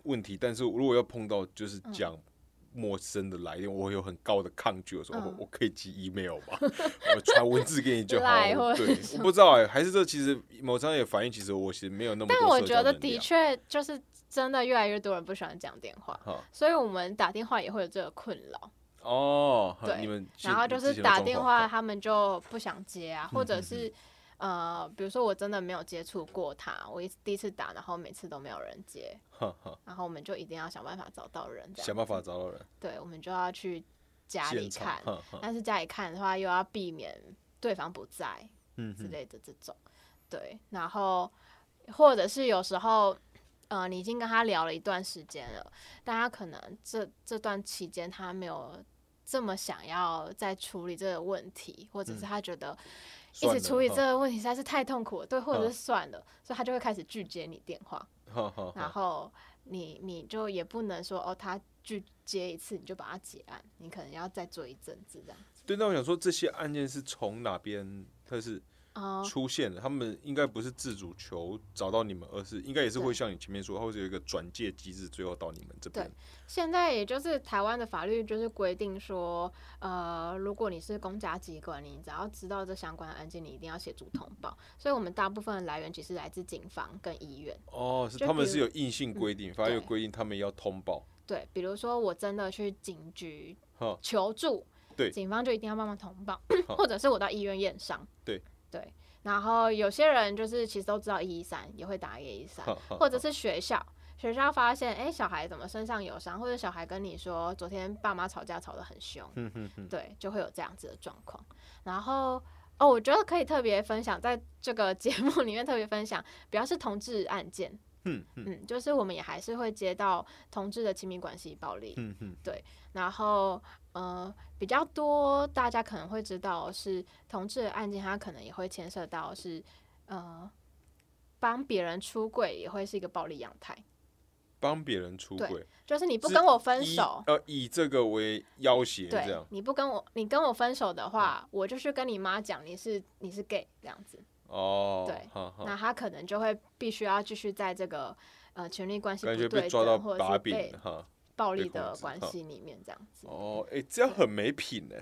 问题，但是如果要碰到就是讲陌生的来电，我会有很高的抗拒。我说我可以寄 email 吗？<laughs> 我传文字给你就好。对，我不知道哎，还是这其实某方面也反映，其实我其实没有那么。但我觉得的确就是。真的越来越多人不喜欢讲电话，所以我们打电话也会有这个困扰。哦，对，你们然后就是打电话，他们就不想接啊，或者是呃，比如说我真的没有接触过他，我一第一次打，然后每次都没有人接，<laughs> 然后我们就一定要想办法找到人，想办法找到人。对，我们就要去家里看，但是家里看的话又要避免对方不在，嗯之类的这种。对，然后或者是有时候。呃，你已经跟他聊了一段时间了，但他可能这这段期间他没有这么想要再处理这个问题，或者是他觉得一直处理这个问题实在是太痛苦了，对，或者是算了，所以他就会开始拒接你电话，<laughs> 然后你你就也不能说哦，他拒接一次你就把他结案，你可能要再做一阵子这样子。对，那我想说这些案件是从哪边？他是出现了，他们应该不是自主求找到你们，而是应该也是会像你前面说，或者有一个转介机制，最后到你们这边。现在也就是台湾的法律就是规定说，呃，如果你是公家机关，你只要知道这相关的案件，你一定要协助通报。所以，我们大部分的来源其实来自警方跟医院。哦，是他们是有硬性规定，法律有规定他们要通报。对，比如说我真的去警局求助，对，警方就一定要帮忙通报，或者是我到医院验伤。对。对，然后有些人就是其实都知道一一三，也会打一一三，或者是学校，学校发现哎小孩怎么身上有伤，或者小孩跟你说昨天爸妈吵架吵得很凶，对，就会有这样子的状况。然后哦，我觉得可以特别分享，在这个节目里面特别分享，比方是同志案件。嗯嗯，就是我们也还是会接到同志的亲密关系暴力，嗯嗯，对，然后呃比较多，大家可能会知道是同志的案件，它可能也会牵涉到是呃帮别人出柜，也会是一个暴力样态。帮别人出轨，就是你不跟我分手，呃，以这个为要挟，这样，你不跟我，你跟我分手的话，我就去跟你妈讲你是你是 gay 这样子。哦，对，那他可能就会必须要继续在这个呃权力关系不对等或者是被暴力的关系里面这样子。哦，哎，这样很没品呢。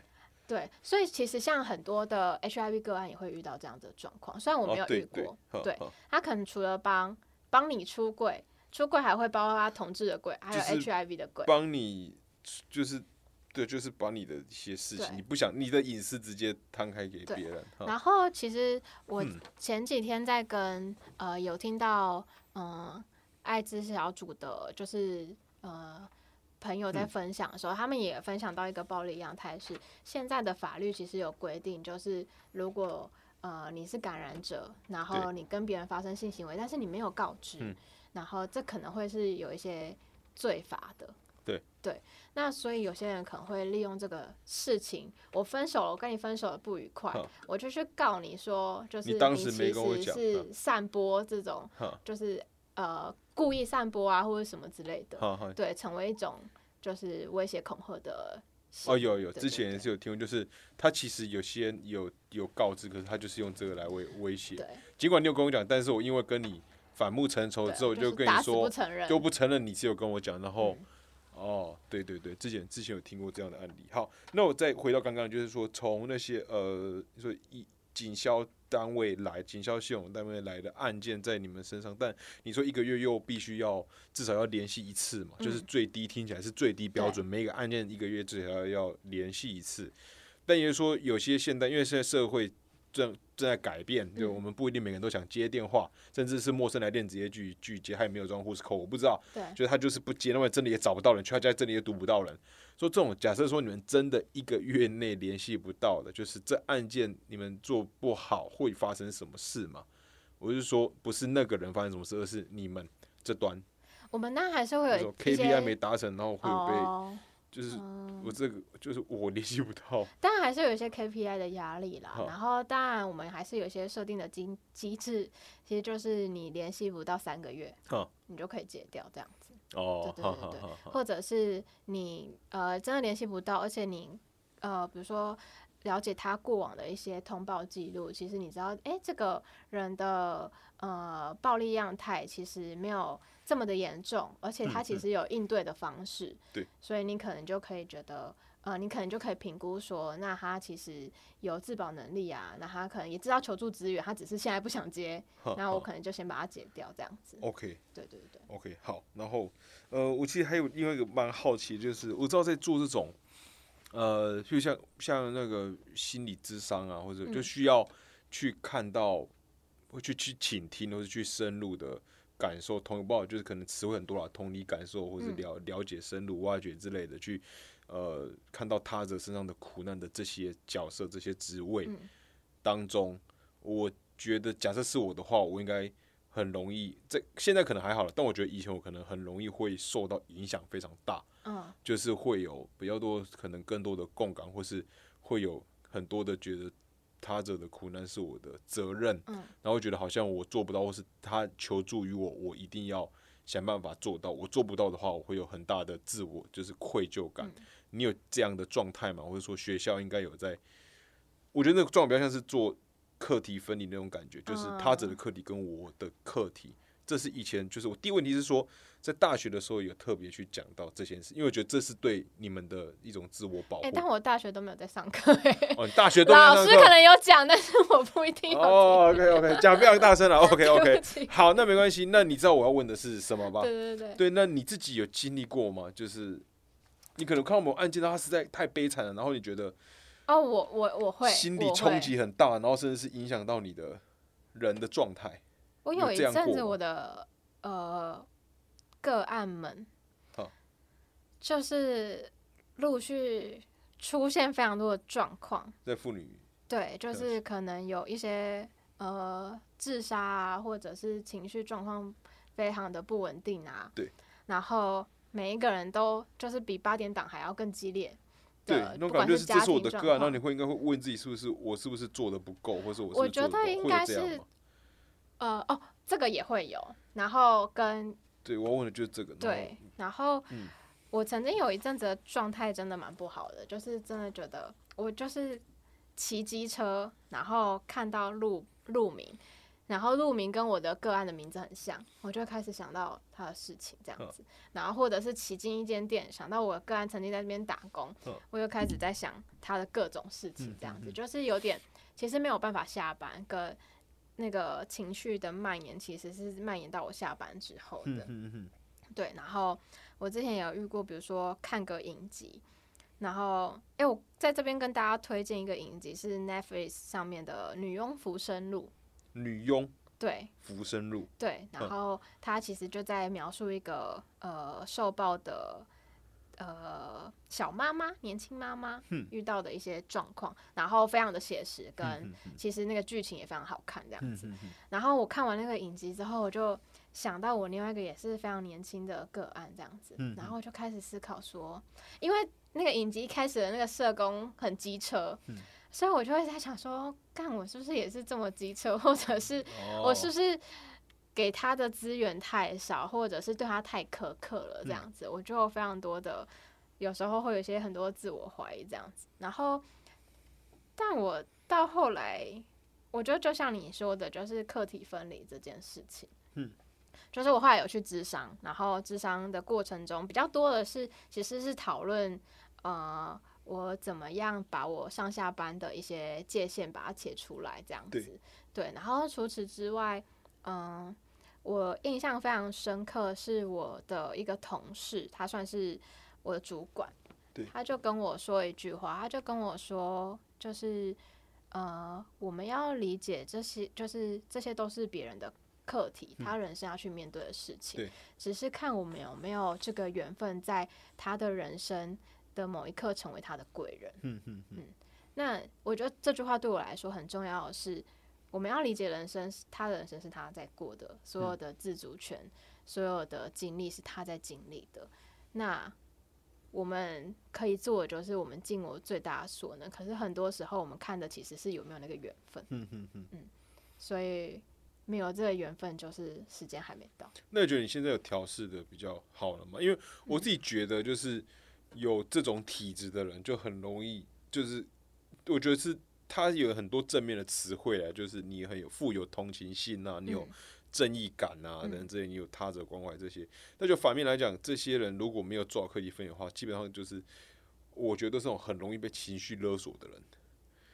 对，所以其实像很多的 HIV 个案也会遇到这样的状况，虽然我没有遇过，对他可能除了帮帮你出柜，出柜还会包括他同志的柜，还有 HIV 的柜，帮你就是。对，就是把你的一些事情，你不想你的隐私直接摊开给别人。然后，其实我前几天在跟呃有听到嗯艾滋小组的，就是呃朋友在分享的时候，他们也分享到一个暴力样态是，现在的法律其实有规定，就是如果呃你是感染者，然后你跟别人发生性行为，但是你没有告知，然后这可能会是有一些罪罚的。对对，那所以有些人可能会利用这个事情，我分手了，我跟你分手了不愉快，我就去告你说，就是你当时没跟我讲，是散播这种，就是呃故意散播啊或者什么之类的，对，成为一种就是威胁恐吓的。哦，有有，之前也是有听过，就是他其实有些有有告知，可是他就是用这个来威威胁。尽管你有跟我讲，但是我因为跟你反目成仇之后，就跟你说就不承认你是有跟我讲，然后。哦，对对对，之前之前有听过这样的案例。好，那我再回到刚刚，就是说从那些呃，说一警消单位来，警消系统单位来的案件在你们身上，但你说一个月又必须要至少要联系一次嘛，就是最低听起来是最低标准，每个案件一个月至少要联系一次。但也就是说，有些现代，因为现在社会。正正在改变，就我们不一定每个人都想接电话，甚至是陌生来电直接拒拒接，他也没有装护士扣，我不知道，对，就是他就是不接，因为真的也找不到人，去他家真的也堵不到人。说这种假设说你们真的一个月内联系不到的，就是这案件你们做不好会发生什么事吗？我是说不是那个人发生什么事，而是你们这端，我们那还是会有 KPI 没达成，然后会被。就是我这个，就是我联系不到。当然还是有一些 KPI 的压力啦。然后当然我们还是有一些设定的机机制，其实就是你联系不到三个月，你就可以解掉这样子。哦，对对对对。或者是你呃真的联系不到，而且你呃比如说了解他过往的一些通报记录，其实你知道，哎，这个人的呃暴力样态其实没有。这么的严重，而且他其实有应对的方式，对，所以你可能就可以觉得，呃，你可能就可以评估说，那他其实有自保能力啊，那他可能也知道求助资源，他只是现在不想接，<laughs> 那我可能就先把它解掉，这样子。OK，对对对，OK，好，然后，呃，我其实还有另外一个蛮好奇，就是我知道在做这种，呃，就像像那个心理智商啊，或者就需要去看到，会去去倾听，或者去深入的。感受同不好，就是可能词汇很多啦，同理感受或是了了解、深入挖掘之类的，去呃看到他者身上的苦难的这些角色、这些职位当中，我觉得假设是我的话，我应该很容易这现在可能还好了，但我觉得以前我可能很容易会受到影响非常大，嗯，就是会有比较多可能更多的共感，或是会有很多的觉得。他者的苦难是我的责任，嗯，然后觉得好像我做不到，或是他求助于我，我一定要想办法做到。我做不到的话，我会有很大的自我就是愧疚感。你有这样的状态吗？或者说学校应该有在？我觉得那个状态比较像是做课题分离那种感觉，就是他者的课题跟我的课题。这是以前就是我第一个问题是说，在大学的时候有特别去讲到这件事，因为我觉得这是对你们的一种自我保护。哎，但我大学都没有在上课哎。哦，大学都老师可能有讲，但是我不一定。哦，OK OK，讲非常大声了。<laughs> OK OK，好，那没关系。那你知道我要问的是什么吧？对对对。对，那你自己有经历过吗？就是你可能看到某案件，它实在太悲惨了，然后你觉得哦，我我我会心理冲击很大，然后甚至是影响到你的人的状态。我有一阵子，我的呃个案们，就是陆续出现非常多的状况，在妇女对，就是可能有一些呃自杀啊，或者是情绪状况非常的不稳定啊，对，然后每一个人都就是比八点档还要更激烈，对，那种感觉是这是我的个案，那你会应该会问自己是不是我是不是做的不够，或是我我觉得应该是。呃哦，这个也会有，然后跟对我问的就是这个。对，然后我曾经有一阵子的状态真的蛮不好的，就是真的觉得我就是骑机车，然后看到路路名，然后路名跟我的个案的名字很像，我就开始想到他的事情这样子，然后或者是骑进一间店，想到我个案曾经在那边打工，我又开始在想他的各种事情这样子，就是有点其实没有办法下班跟。那个情绪的蔓延其实是蔓延到我下班之后的，对。然后我之前也有遇过，比如说看个影集，然后哎，我在这边跟大家推荐一个影集，是 Netflix 上面的《女佣浮生录》。女佣对浮生录对，然后他其实就在描述一个呃受暴的。呃，小妈妈、年轻妈妈遇到的一些状况，然后非常的写实，跟其实那个剧情也非常好看这样子。然后我看完那个影集之后，我就想到我另外一个也是非常年轻的个案这样子，然后就开始思考说，因为那个影集一开始的那个社工很机车，所以我就会在想说，干我是不是也是这么机车，或者是我是不是？给他的资源太少，或者是对他太苛刻了，这样子，我就非常多的，有时候会有一些很多自我怀疑这样子。然后，但我到后来，我觉得就像你说的，就是课题分离这件事情，嗯，就是我后来有去智商，然后智商的过程中比较多的是，其实是讨论，呃，我怎么样把我上下班的一些界限把它切出来，这样子，对。然后除此之外，嗯。我印象非常深刻，是我的一个同事，他算是我的主管，他就跟我说一句话，他就跟我说，就是呃，我们要理解这些，就是这些都是别人的课题，他人生要去面对的事情，只是看我们有没有这个缘分，在他的人生的某一刻成为他的贵人。嗯嗯嗯。那我觉得这句话对我来说很重要的是。我们要理解人生，他的人生是他在过的，所有的自主权，所有的经历是他在经历的。那我们可以做的就是我们尽我最大的所能。可是很多时候，我们看的其实是有没有那个缘分。嗯嗯嗯嗯。所以没有这个缘分，就是时间还没到。那你觉得你现在有调试的比较好了吗？因为我自己觉得，就是有这种体质的人，就很容易，就是我觉得是。他有很多正面的词汇啊，就是你很有富有同情心啊，你有正义感啊，等等这些，你有他者关怀这些。那就反面来讲，这些人如果没有做好课题分离的话，基本上就是我觉得是种很容易被情绪勒索的人。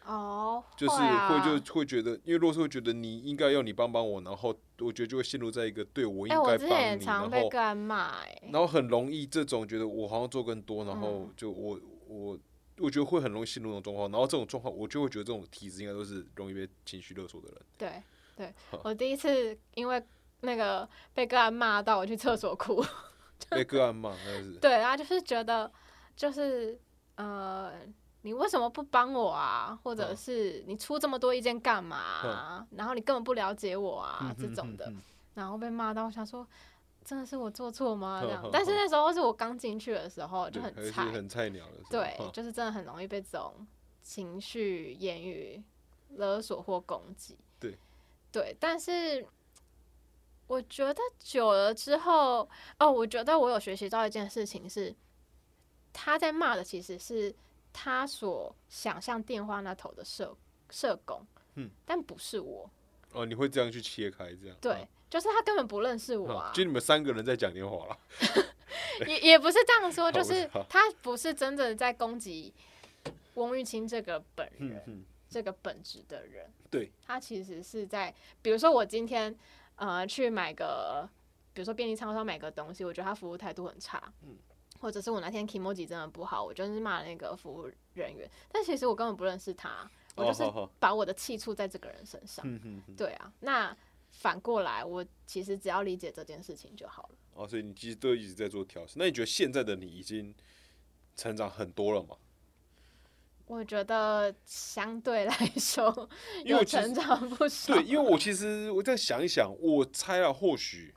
哦，就是会就会觉得，因为若是会觉得你应该要你帮帮我，然后我觉得就会陷入在一个对我应该帮你，然后然后很容易这种觉得我好像做更多，然后就我我。我觉得会很容易陷入那种状况，然后这种状况，我就会觉得这种体质应该都是容易被情绪勒索的人。对，对 <laughs> 我第一次因为那个被个案骂到，我去厕所哭。被个案骂，那是。<laughs> 对啊，就是觉得，就是呃，你为什么不帮我啊？或者是你出这么多意见干嘛？然后你根本不了解我啊，这种的，然后被骂到，我想说。真的是我做错吗？这样，<laughs> 但是那时候是我刚进去的时候，就很菜，很菜鸟的。对，就是真的很容易被这种情绪、言语勒索或攻击。对，对，但是我觉得久了之后，哦，我觉得我有学习到一件事情是，他在骂的其实是他所想象电话那头的社社工。嗯，但不是我。哦，你会这样去切开这样？对，就是他根本不认识我啊。就你们三个人在讲电话了。<laughs> 也也不是这样说，<laughs> 就是他不是真的在攻击翁玉清这个本人，这个本质的人。对，他其实是在，比如说我今天呃去买个，比如说便利商店买个东西，我觉得他服务态度很差，嗯，或者是我那天 emoji 真的不好，我就是骂那个服务人员，但其实我根本不认识他，我就是把我的气出在这个人身上。对啊，那反过来，我其实只要理解这件事情就好了。哦，所以你其实都一直在做调试。那你觉得现在的你已经成长很多了吗？我觉得相对来说有成长不少。对，因为我其实我再想一想，我猜啊，或许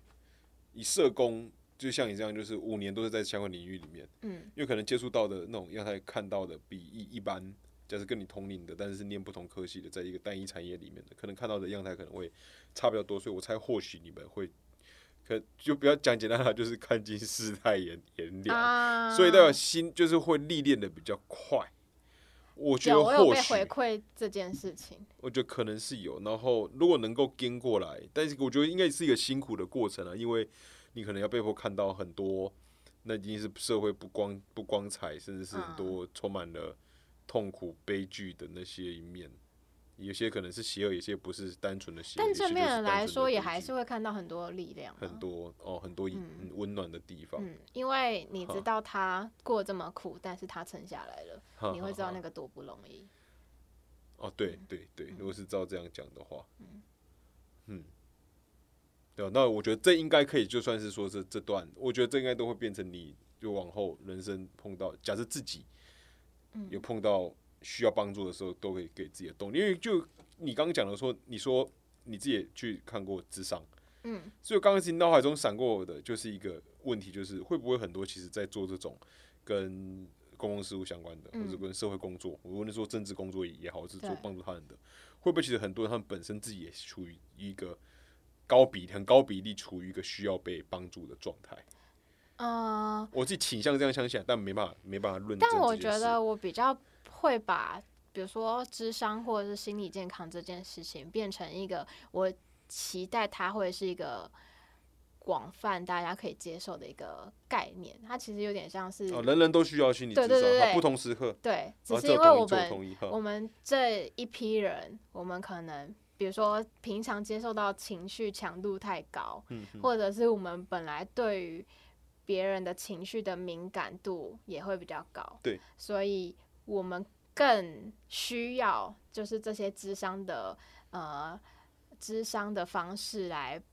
以社工，就像你这样，就是五年都是在相关领域里面，嗯，因为可能接触到的那种让他看到的比一一般，就是跟你同龄的，但是是念不同科系的，在一个单一产业里面的，可能看到的样态可能会差比较多，所以我猜或许你们会。可就不要讲简单了，就是看尽世态炎炎凉，所以代表心就是会历练的比较快。我觉得或许回馈这件事情，我觉得可能是有。然后如果能够跟过来，但是我觉得应该是一个辛苦的过程啊，因为你可能要被迫看到很多，那已经是社会不光不光彩，甚至是很多充满了痛苦悲剧的那些一面。有些可能是邪恶，有些不是单纯的邪恶。但正面的来说，也还是会看到很多力量，很多哦，很多温暖的地方。嗯，因为你知道他过这么苦，但是他撑下来了，你会知道那个多不容易。哦，对对对，如果是照这样讲的话，嗯。嗯，对那我觉得这应该可以，就算是说这这段，我觉得这应该都会变成你就往后人生碰到，假设自己有碰到。需要帮助的时候，都可以给自己的动力。因为就你刚刚讲的说，你说你自己也去看过智商，嗯，所以刚刚其实脑海中闪过的就是一个问题，就是会不会很多其实在做这种跟公共事务相关的，或者跟社会工作，无论说政治工作也好，是做帮助他人的，会不会其实很多人他们本身自己也处于一个高比很高比例处于一个需要被帮助的状态？啊，我自己倾向这样相信，但没办法没办法论。但我觉得我比较。会把比如说智商或者是心理健康这件事情变成一个我期待它会是一个广泛大家可以接受的一个概念。它其实有点像是哦，人人都需要心理智商，不同时刻对，只是因为我们我们这一批人，我们可能比如说平常接受到情绪强度太高，或者是我们本来对于别人的情绪的敏感度也会比较高，对，所以。我们更需要就是这些智商的呃智商的方式来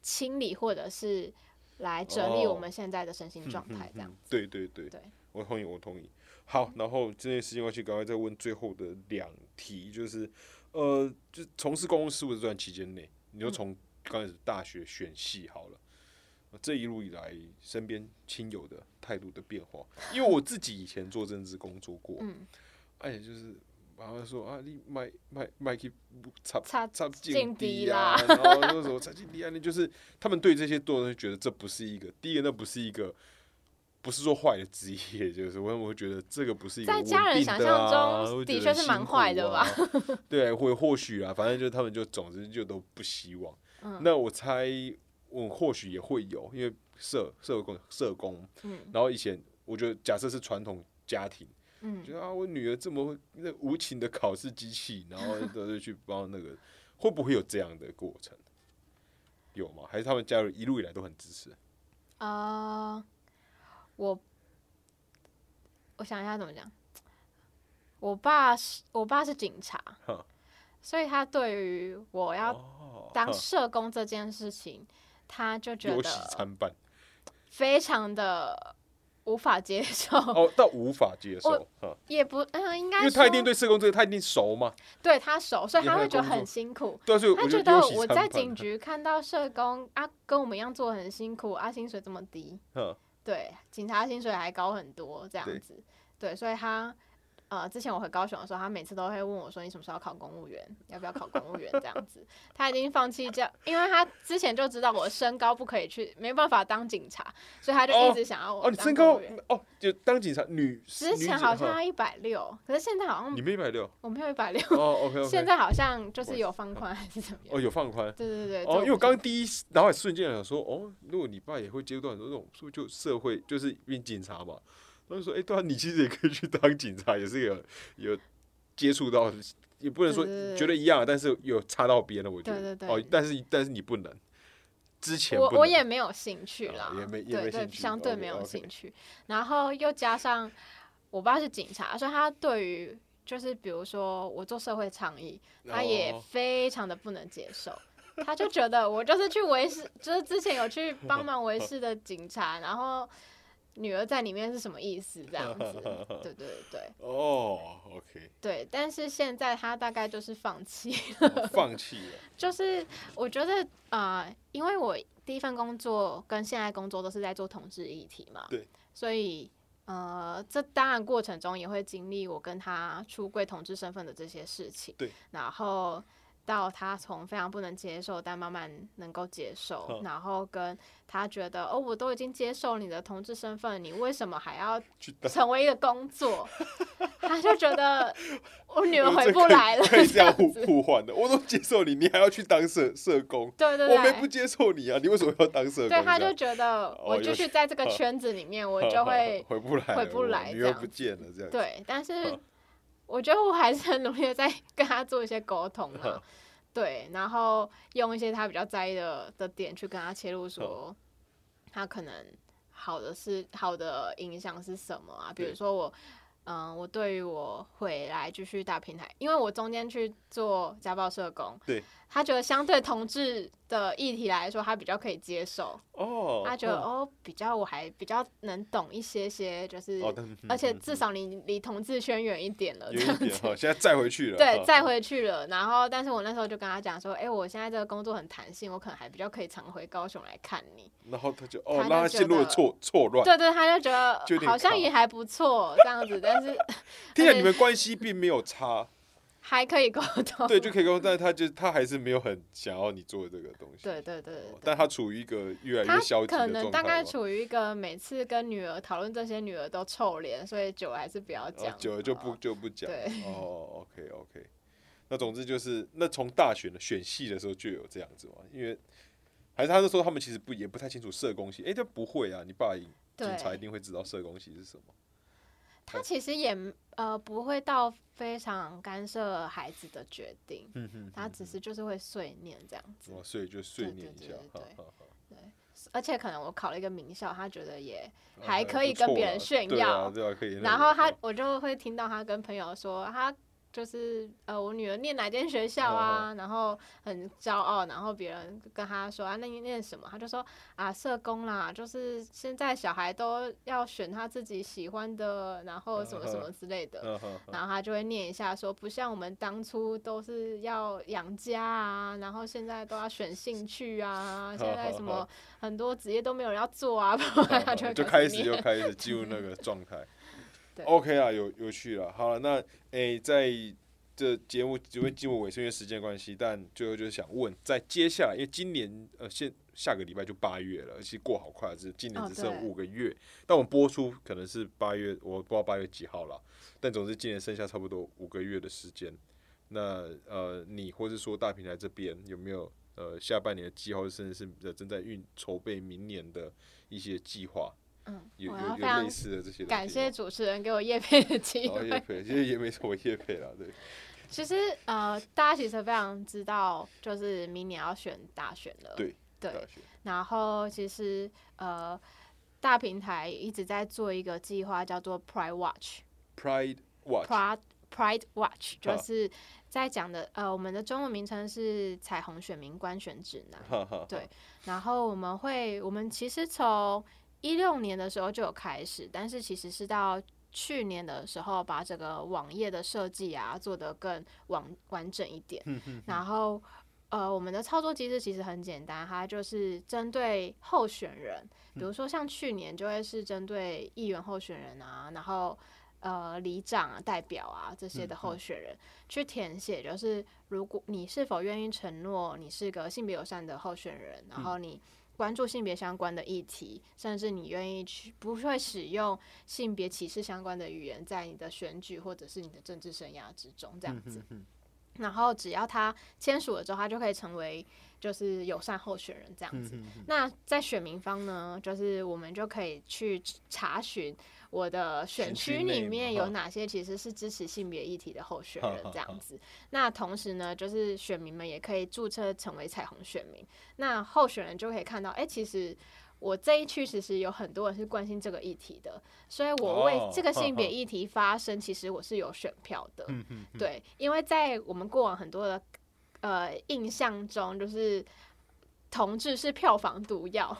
清理或者是来整理我们现在的身心状态，这样。对对对，对，我同意，我同意。好，然后这件事情，我去赶快再问最后的两题，就是呃，就从事公共事务这段期间内，你就从刚开始大学选系好了。这一路以来，身边亲友的态度的变化，因为我自己以前做政治工作过，嗯，哎，就是然后说啊，你买买买去插插插进敌啊，然后那时候插进敌啊，那就是他们对这些多人觉得这不是一个，第一个那不是一个，不是说坏的职业，就是我我会觉得这个不是一个在家人想象中的确是蛮坏的吧，对，或或许啊，反正就他们就总之就都不希望，那我猜。我或许也会有，因为社社工社工，嗯，然后以前我觉得假设是传统家庭，嗯，觉得啊，我女儿这么那无情的考试机器，然后都是去帮那个，会不会有这样的过程？有吗？还是他们家人一路以来都很支持？啊，我我想一下怎么讲，我爸是我爸是警察，所以他对于我要当社工这件事情。他就觉得非常的无法接受哦，到无法接受，也不嗯，应该因为他一定对社工这个他一定熟嘛，对他熟，所以他会觉得很辛苦。对，所以他觉得我在警局看到社工啊，跟我们一样做很辛苦啊，薪水这么低，对，警察薪水还高很多这样子，对，所以他呃，之前我回高雄的时候，他每次都会问我说：“你什么时候要考公务员？要不要考公务员？”这样子，他已经放弃这样，因为他之前就知道我身高不可以去，没办法当警察，所以他就一直想要我。哦，你身高哦，就当警察女。之前好像要一百六，可是现在好像你没一百六，我没有一百六。<laughs> 哦，OK，现在好像就是有放宽还是怎么样？哦，有放宽。对对对。哦，因为我刚刚第一脑海瞬间想说，哦，如果你爸也会接触到很多这种，是不是就社会就是变警察嘛？他就说：“哎，对啊，你其实也可以去当警察，也是有有接触到，也不能说觉得一样，但是有插到边了。我觉得哦，但是但是你不能，之前我我也没有兴趣啦，也没对对，相对没有兴趣。然后又加上我爸是警察，所以他对于就是比如说我做社会倡议，他也非常的不能接受。他就觉得我就是去维视，就是之前有去帮忙维视的警察，然后。”女儿在里面是什么意思？这样子，<laughs> 对对对。哦，OK。对，但是现在他大概就是放弃了。放弃了。<laughs> 就是我觉得啊，因为我第一份工作跟现在工作都是在做同志议题嘛，对。所以呃，这当然过程中也会经历我跟他出柜同志身份的这些事情。对。然后。到他从非常不能接受，但慢慢能够接受，然后跟他觉得哦，我都已经接受你的同志身份，你为什么还要 <laughs> 成为一个工作？他就觉得 <laughs> 我女儿回不来了，可以这样互互换的。我都接受你，你还要去当社社工？对对对，我没不接受你啊，你为什么要当社工？<laughs> 对，他就觉得我就是在这个圈子里面，我就会回不来，回不来，女儿不见了这样。对，但是。我觉得我还是很努力的在跟他做一些沟通啊，对，然后用一些他比较在意的的点去跟他切入，说他可能好的是好的影响是什么啊？比如说我，嗯，我对于我回来继续打平台，因为我中间去做家暴社工，对。他觉得相对同志的议题来说，他比较可以接受。哦，他觉得哦，比较我还比较能懂一些些，就是，而且至少你离同志圈远一点了，这样子。现在再回去了。<laughs> 对，再回去了。然后，但是我那时候就跟他讲说，哎，我现在这个工作很弹性，我可能还比较可以常回高雄来看你。然后他就哦，让他陷入了错错乱。对对，他就觉得好像也还不错这样子，但是 <laughs> 听起来你们 <laughs> 关系并没有差。还可以沟通，对，就可以沟通，但是他就他还是没有很想要你做这个东西，对对对，但他处于一个越来越消极的可能大概处于一个每次跟女儿讨论这些，女儿都臭脸，所以久了还是不要讲，久了就不就不讲。对，哦，OK OK，那总之就是，那从大选的选系的时候就有这样子嘛，因为还是他是说他们其实不也不太清楚社工系，哎，这不会啊，你爸警察一定会知道社工系是什么。他其实也呃不会到非常干涉孩子的决定，他只是就是会碎念这样子，所以就碎念一下，对对，而且可能我考了一个名校，他觉得也还可以跟别人炫耀，然后他我就会听到他跟朋友说他。就是呃，我女儿念哪间学校啊？然后很骄傲，然后别人跟她说啊，那你念什么？她就说啊，社工啦。就是现在小孩都要选他自己喜欢的，然后什么什么之类的。然后她就会念一下，说不像我们当初都是要养家啊，然后现在都要选兴趣啊。现在什 <laughs> 么很多职业都没有人要做啊，他就开始就开始进入那个状态。OK 啊，有有趣了。好了，那诶，在这节目就会进入尾声，因为时间关系。但最后就是想问，在接下来，因为今年呃，现下个礼拜就八月了，而且过好快，是今年只剩五个月。但我们播出可能是八月，我不知道八月几号了。但总之，今年剩下差不多五个月的时间。那呃，你或是说大平台这边有没有呃下半年的计划，甚至是正在运筹备明年的一些计划？嗯，有有有类似的这些。感谢主持人给我叶配的机会。叶配其实也没什么叶配了，对。<laughs> 其实呃，大家其实非常知道，就是明年要选大选了。对对。然后其实呃，大平台一直在做一个计划，叫做 Pride Watch。Pride Watch。Pride Pride Watch 就是在讲的呃，我们的中文名称是彩虹选民观选指南。对。然后我们会，我们其实从一六年的时候就有开始，但是其实是到去年的时候，把整个网页的设计啊做得更完完整一点。然后，呃，我们的操作机制其实很简单，它就是针对候选人，比如说像去年就会是针对议员候选人啊，然后呃里长啊、代表啊这些的候选人去填写，就是如果你是否愿意承诺你是个性别友善的候选人，然后你关注性别相关的议题，甚至你愿意去不会使用性别歧视相关的语言在你的选举或者是你的政治生涯之中，这样子。然后只要他签署了之后，他就可以成为就是友善候选人这样子。那在选民方呢，就是我们就可以去查询我的选区里面有哪些其实是支持性别议题的候选人这样子。那同时呢，就是选民们也可以注册成为彩虹选民。那候选人就可以看到，哎，其实。我这一区其实有很多人是关心这个议题的，所以我为这个性别议题发声，其实我是有选票的。对，因为在我们过往很多的呃印象中，就是同志是票房毒药，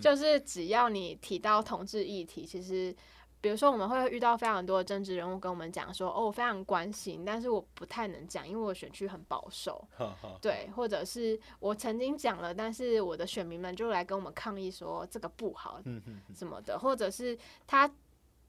就是只要你提到同志议题，其实。比如说，我们会遇到非常多的政治人物跟我们讲说：“哦，我非常关心，但是我不太能讲，因为我选区很保守。”对，或者是我曾经讲了，但是我的选民们就来跟我们抗议说这个不好，什么的，或者是他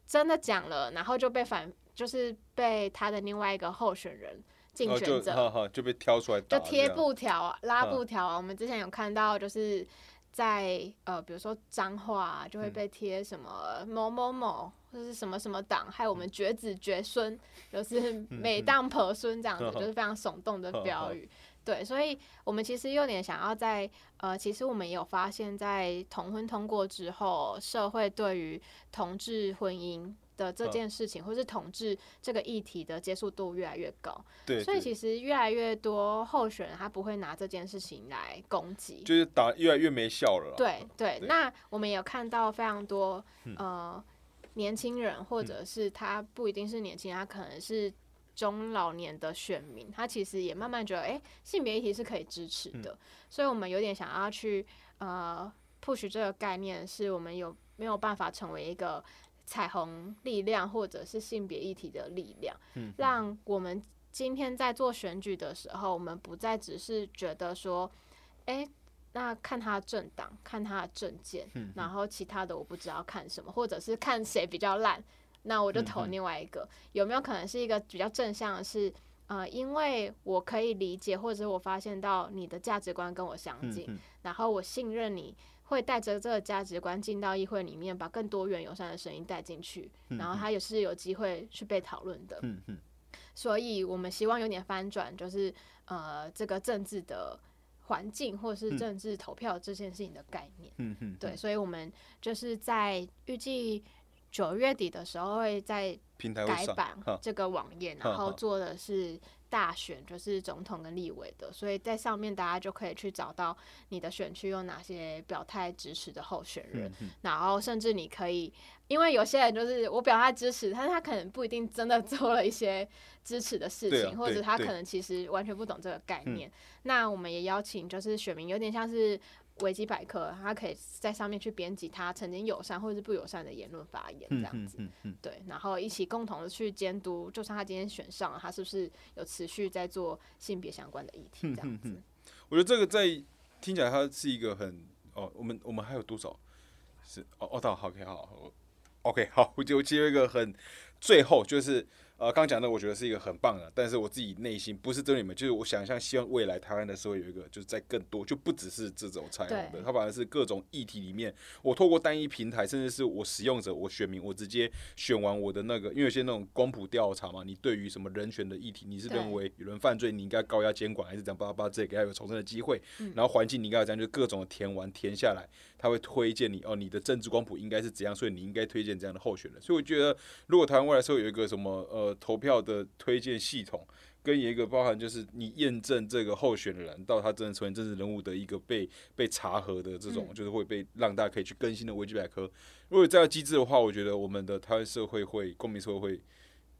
真的讲了，然后就被反，就是被他的另外一个候选人竞选者就被挑出来，就贴布条、拉布条啊。我们之前有看到，就是。在呃，比如说脏话就会被贴什么某某某或者是什么什么党，害我们绝子绝孙，就是 <laughs> 每当婆孙这样子，<laughs> 就是非常耸动的标语。对，所以我们其实有点想要在呃，其实我们也有发现，在同婚通过之后，社会对于同志婚姻。的这件事情，或是统治这个议题的接受度越来越高，对，所以其实越来越多候选人他不会拿这件事情来攻击，就是打越来越没效了。对对，那我们有看到非常多呃年轻人，或者是他不一定是年轻人，他可能是中老年的选民，他其实也慢慢觉得，哎，性别议题是可以支持的，所以我们有点想要去呃 push 这个概念，是我们有没有办法成为一个。彩虹力量，或者是性别议题的力量，让我们今天在做选举的时候，我们不再只是觉得说，哎，那看他的政党，看他的政见，然后其他的我不知道看什么，或者是看谁比较烂，那我就投另外一个。有没有可能是一个比较正向的是，呃，因为我可以理解，或者我发现到你的价值观跟我相近，然后我信任你。会带着这个价值观进到议会里面，把更多元友善的声音带进去，然后他也是有机会去被讨论的。嗯嗯，所以我们希望有点翻转，就是呃，这个政治的环境或是政治投票这件事情的概念。嗯嗯，对，所以我们就是在预计九月底的时候会在改版这个网页，然后做的是。大选就是总统跟立委的，所以在上面大家就可以去找到你的选区有哪些表态支持的候选人，然后甚至你可以，因为有些人就是我表态支持，但是他可能不一定真的 <laughs> 做了一些支持的事情，或者他可能其实完全不懂这个概念。那我们也邀请就是选民，有点像是。维基百科，他可以在上面去编辑他曾经友善或者是不友善的言论发言，这样子，对，然后一起共同的去监督，就算他今天选上了，他是不是有持续在做性别相关的议题，这样子。我觉得这个在听起来，它是一个很哦，我们我们还有多少是哦哦，到好 OK 好，OK 好，我就接一个很最后就是。呃，刚讲的我觉得是一个很棒的，但是我自己内心不是针对你们，就是我想象希望未来台湾的社会有一个，就是在更多就不只是这种彩虹的，它反而是各种议题里面，我透过单一平台，甚至是我使用者，我选民，我直接选完我的那个，因为有些那种光谱调查嘛，你对于什么人权的议题，你是认为有人犯罪，你应该高压监管，还是这样巴拉巴拉，这给他有重生的机会，然后环境你应该要这样，就各种填完填下来，他会推荐你哦，你的政治光谱应该是怎样，所以你应该推荐这样的候选人。所以我觉得，如果台湾未来社会有一个什么呃投票的推荐系统跟一个包含就是你验证这个候选人到他真的成为政治人物的一个被被查核的这种，就是会被让大家可以去更新的维基百科。如果有这样机制的话，我觉得我们的台湾社会会公民社会会，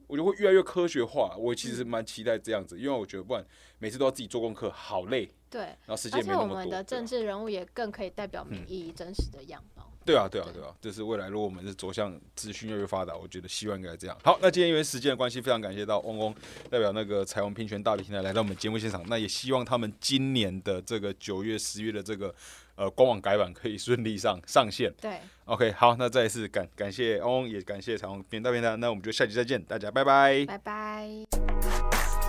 我觉得会越来越科学化。我其实蛮期待这样子，因为我觉得不然每次都要自己做功课，好累。对，然后时间没那么多。而且我们的政治人物也更可以代表民意真实的样貌。对啊，对啊，对啊，就是未来如果我们是走向资讯越来越发达，我觉得希望应该这样。好，那今天因为时间的关系，非常感谢到嗡嗡代表那个彩虹平权大平台来到我们节目现场。那也希望他们今年的这个九月、十月的这个呃官网改版可以顺利上上线。对，OK，好，那再一次感感谢嗡嗡，也感谢彩虹平权大平台。那我们就下期再见，大家拜拜，拜拜。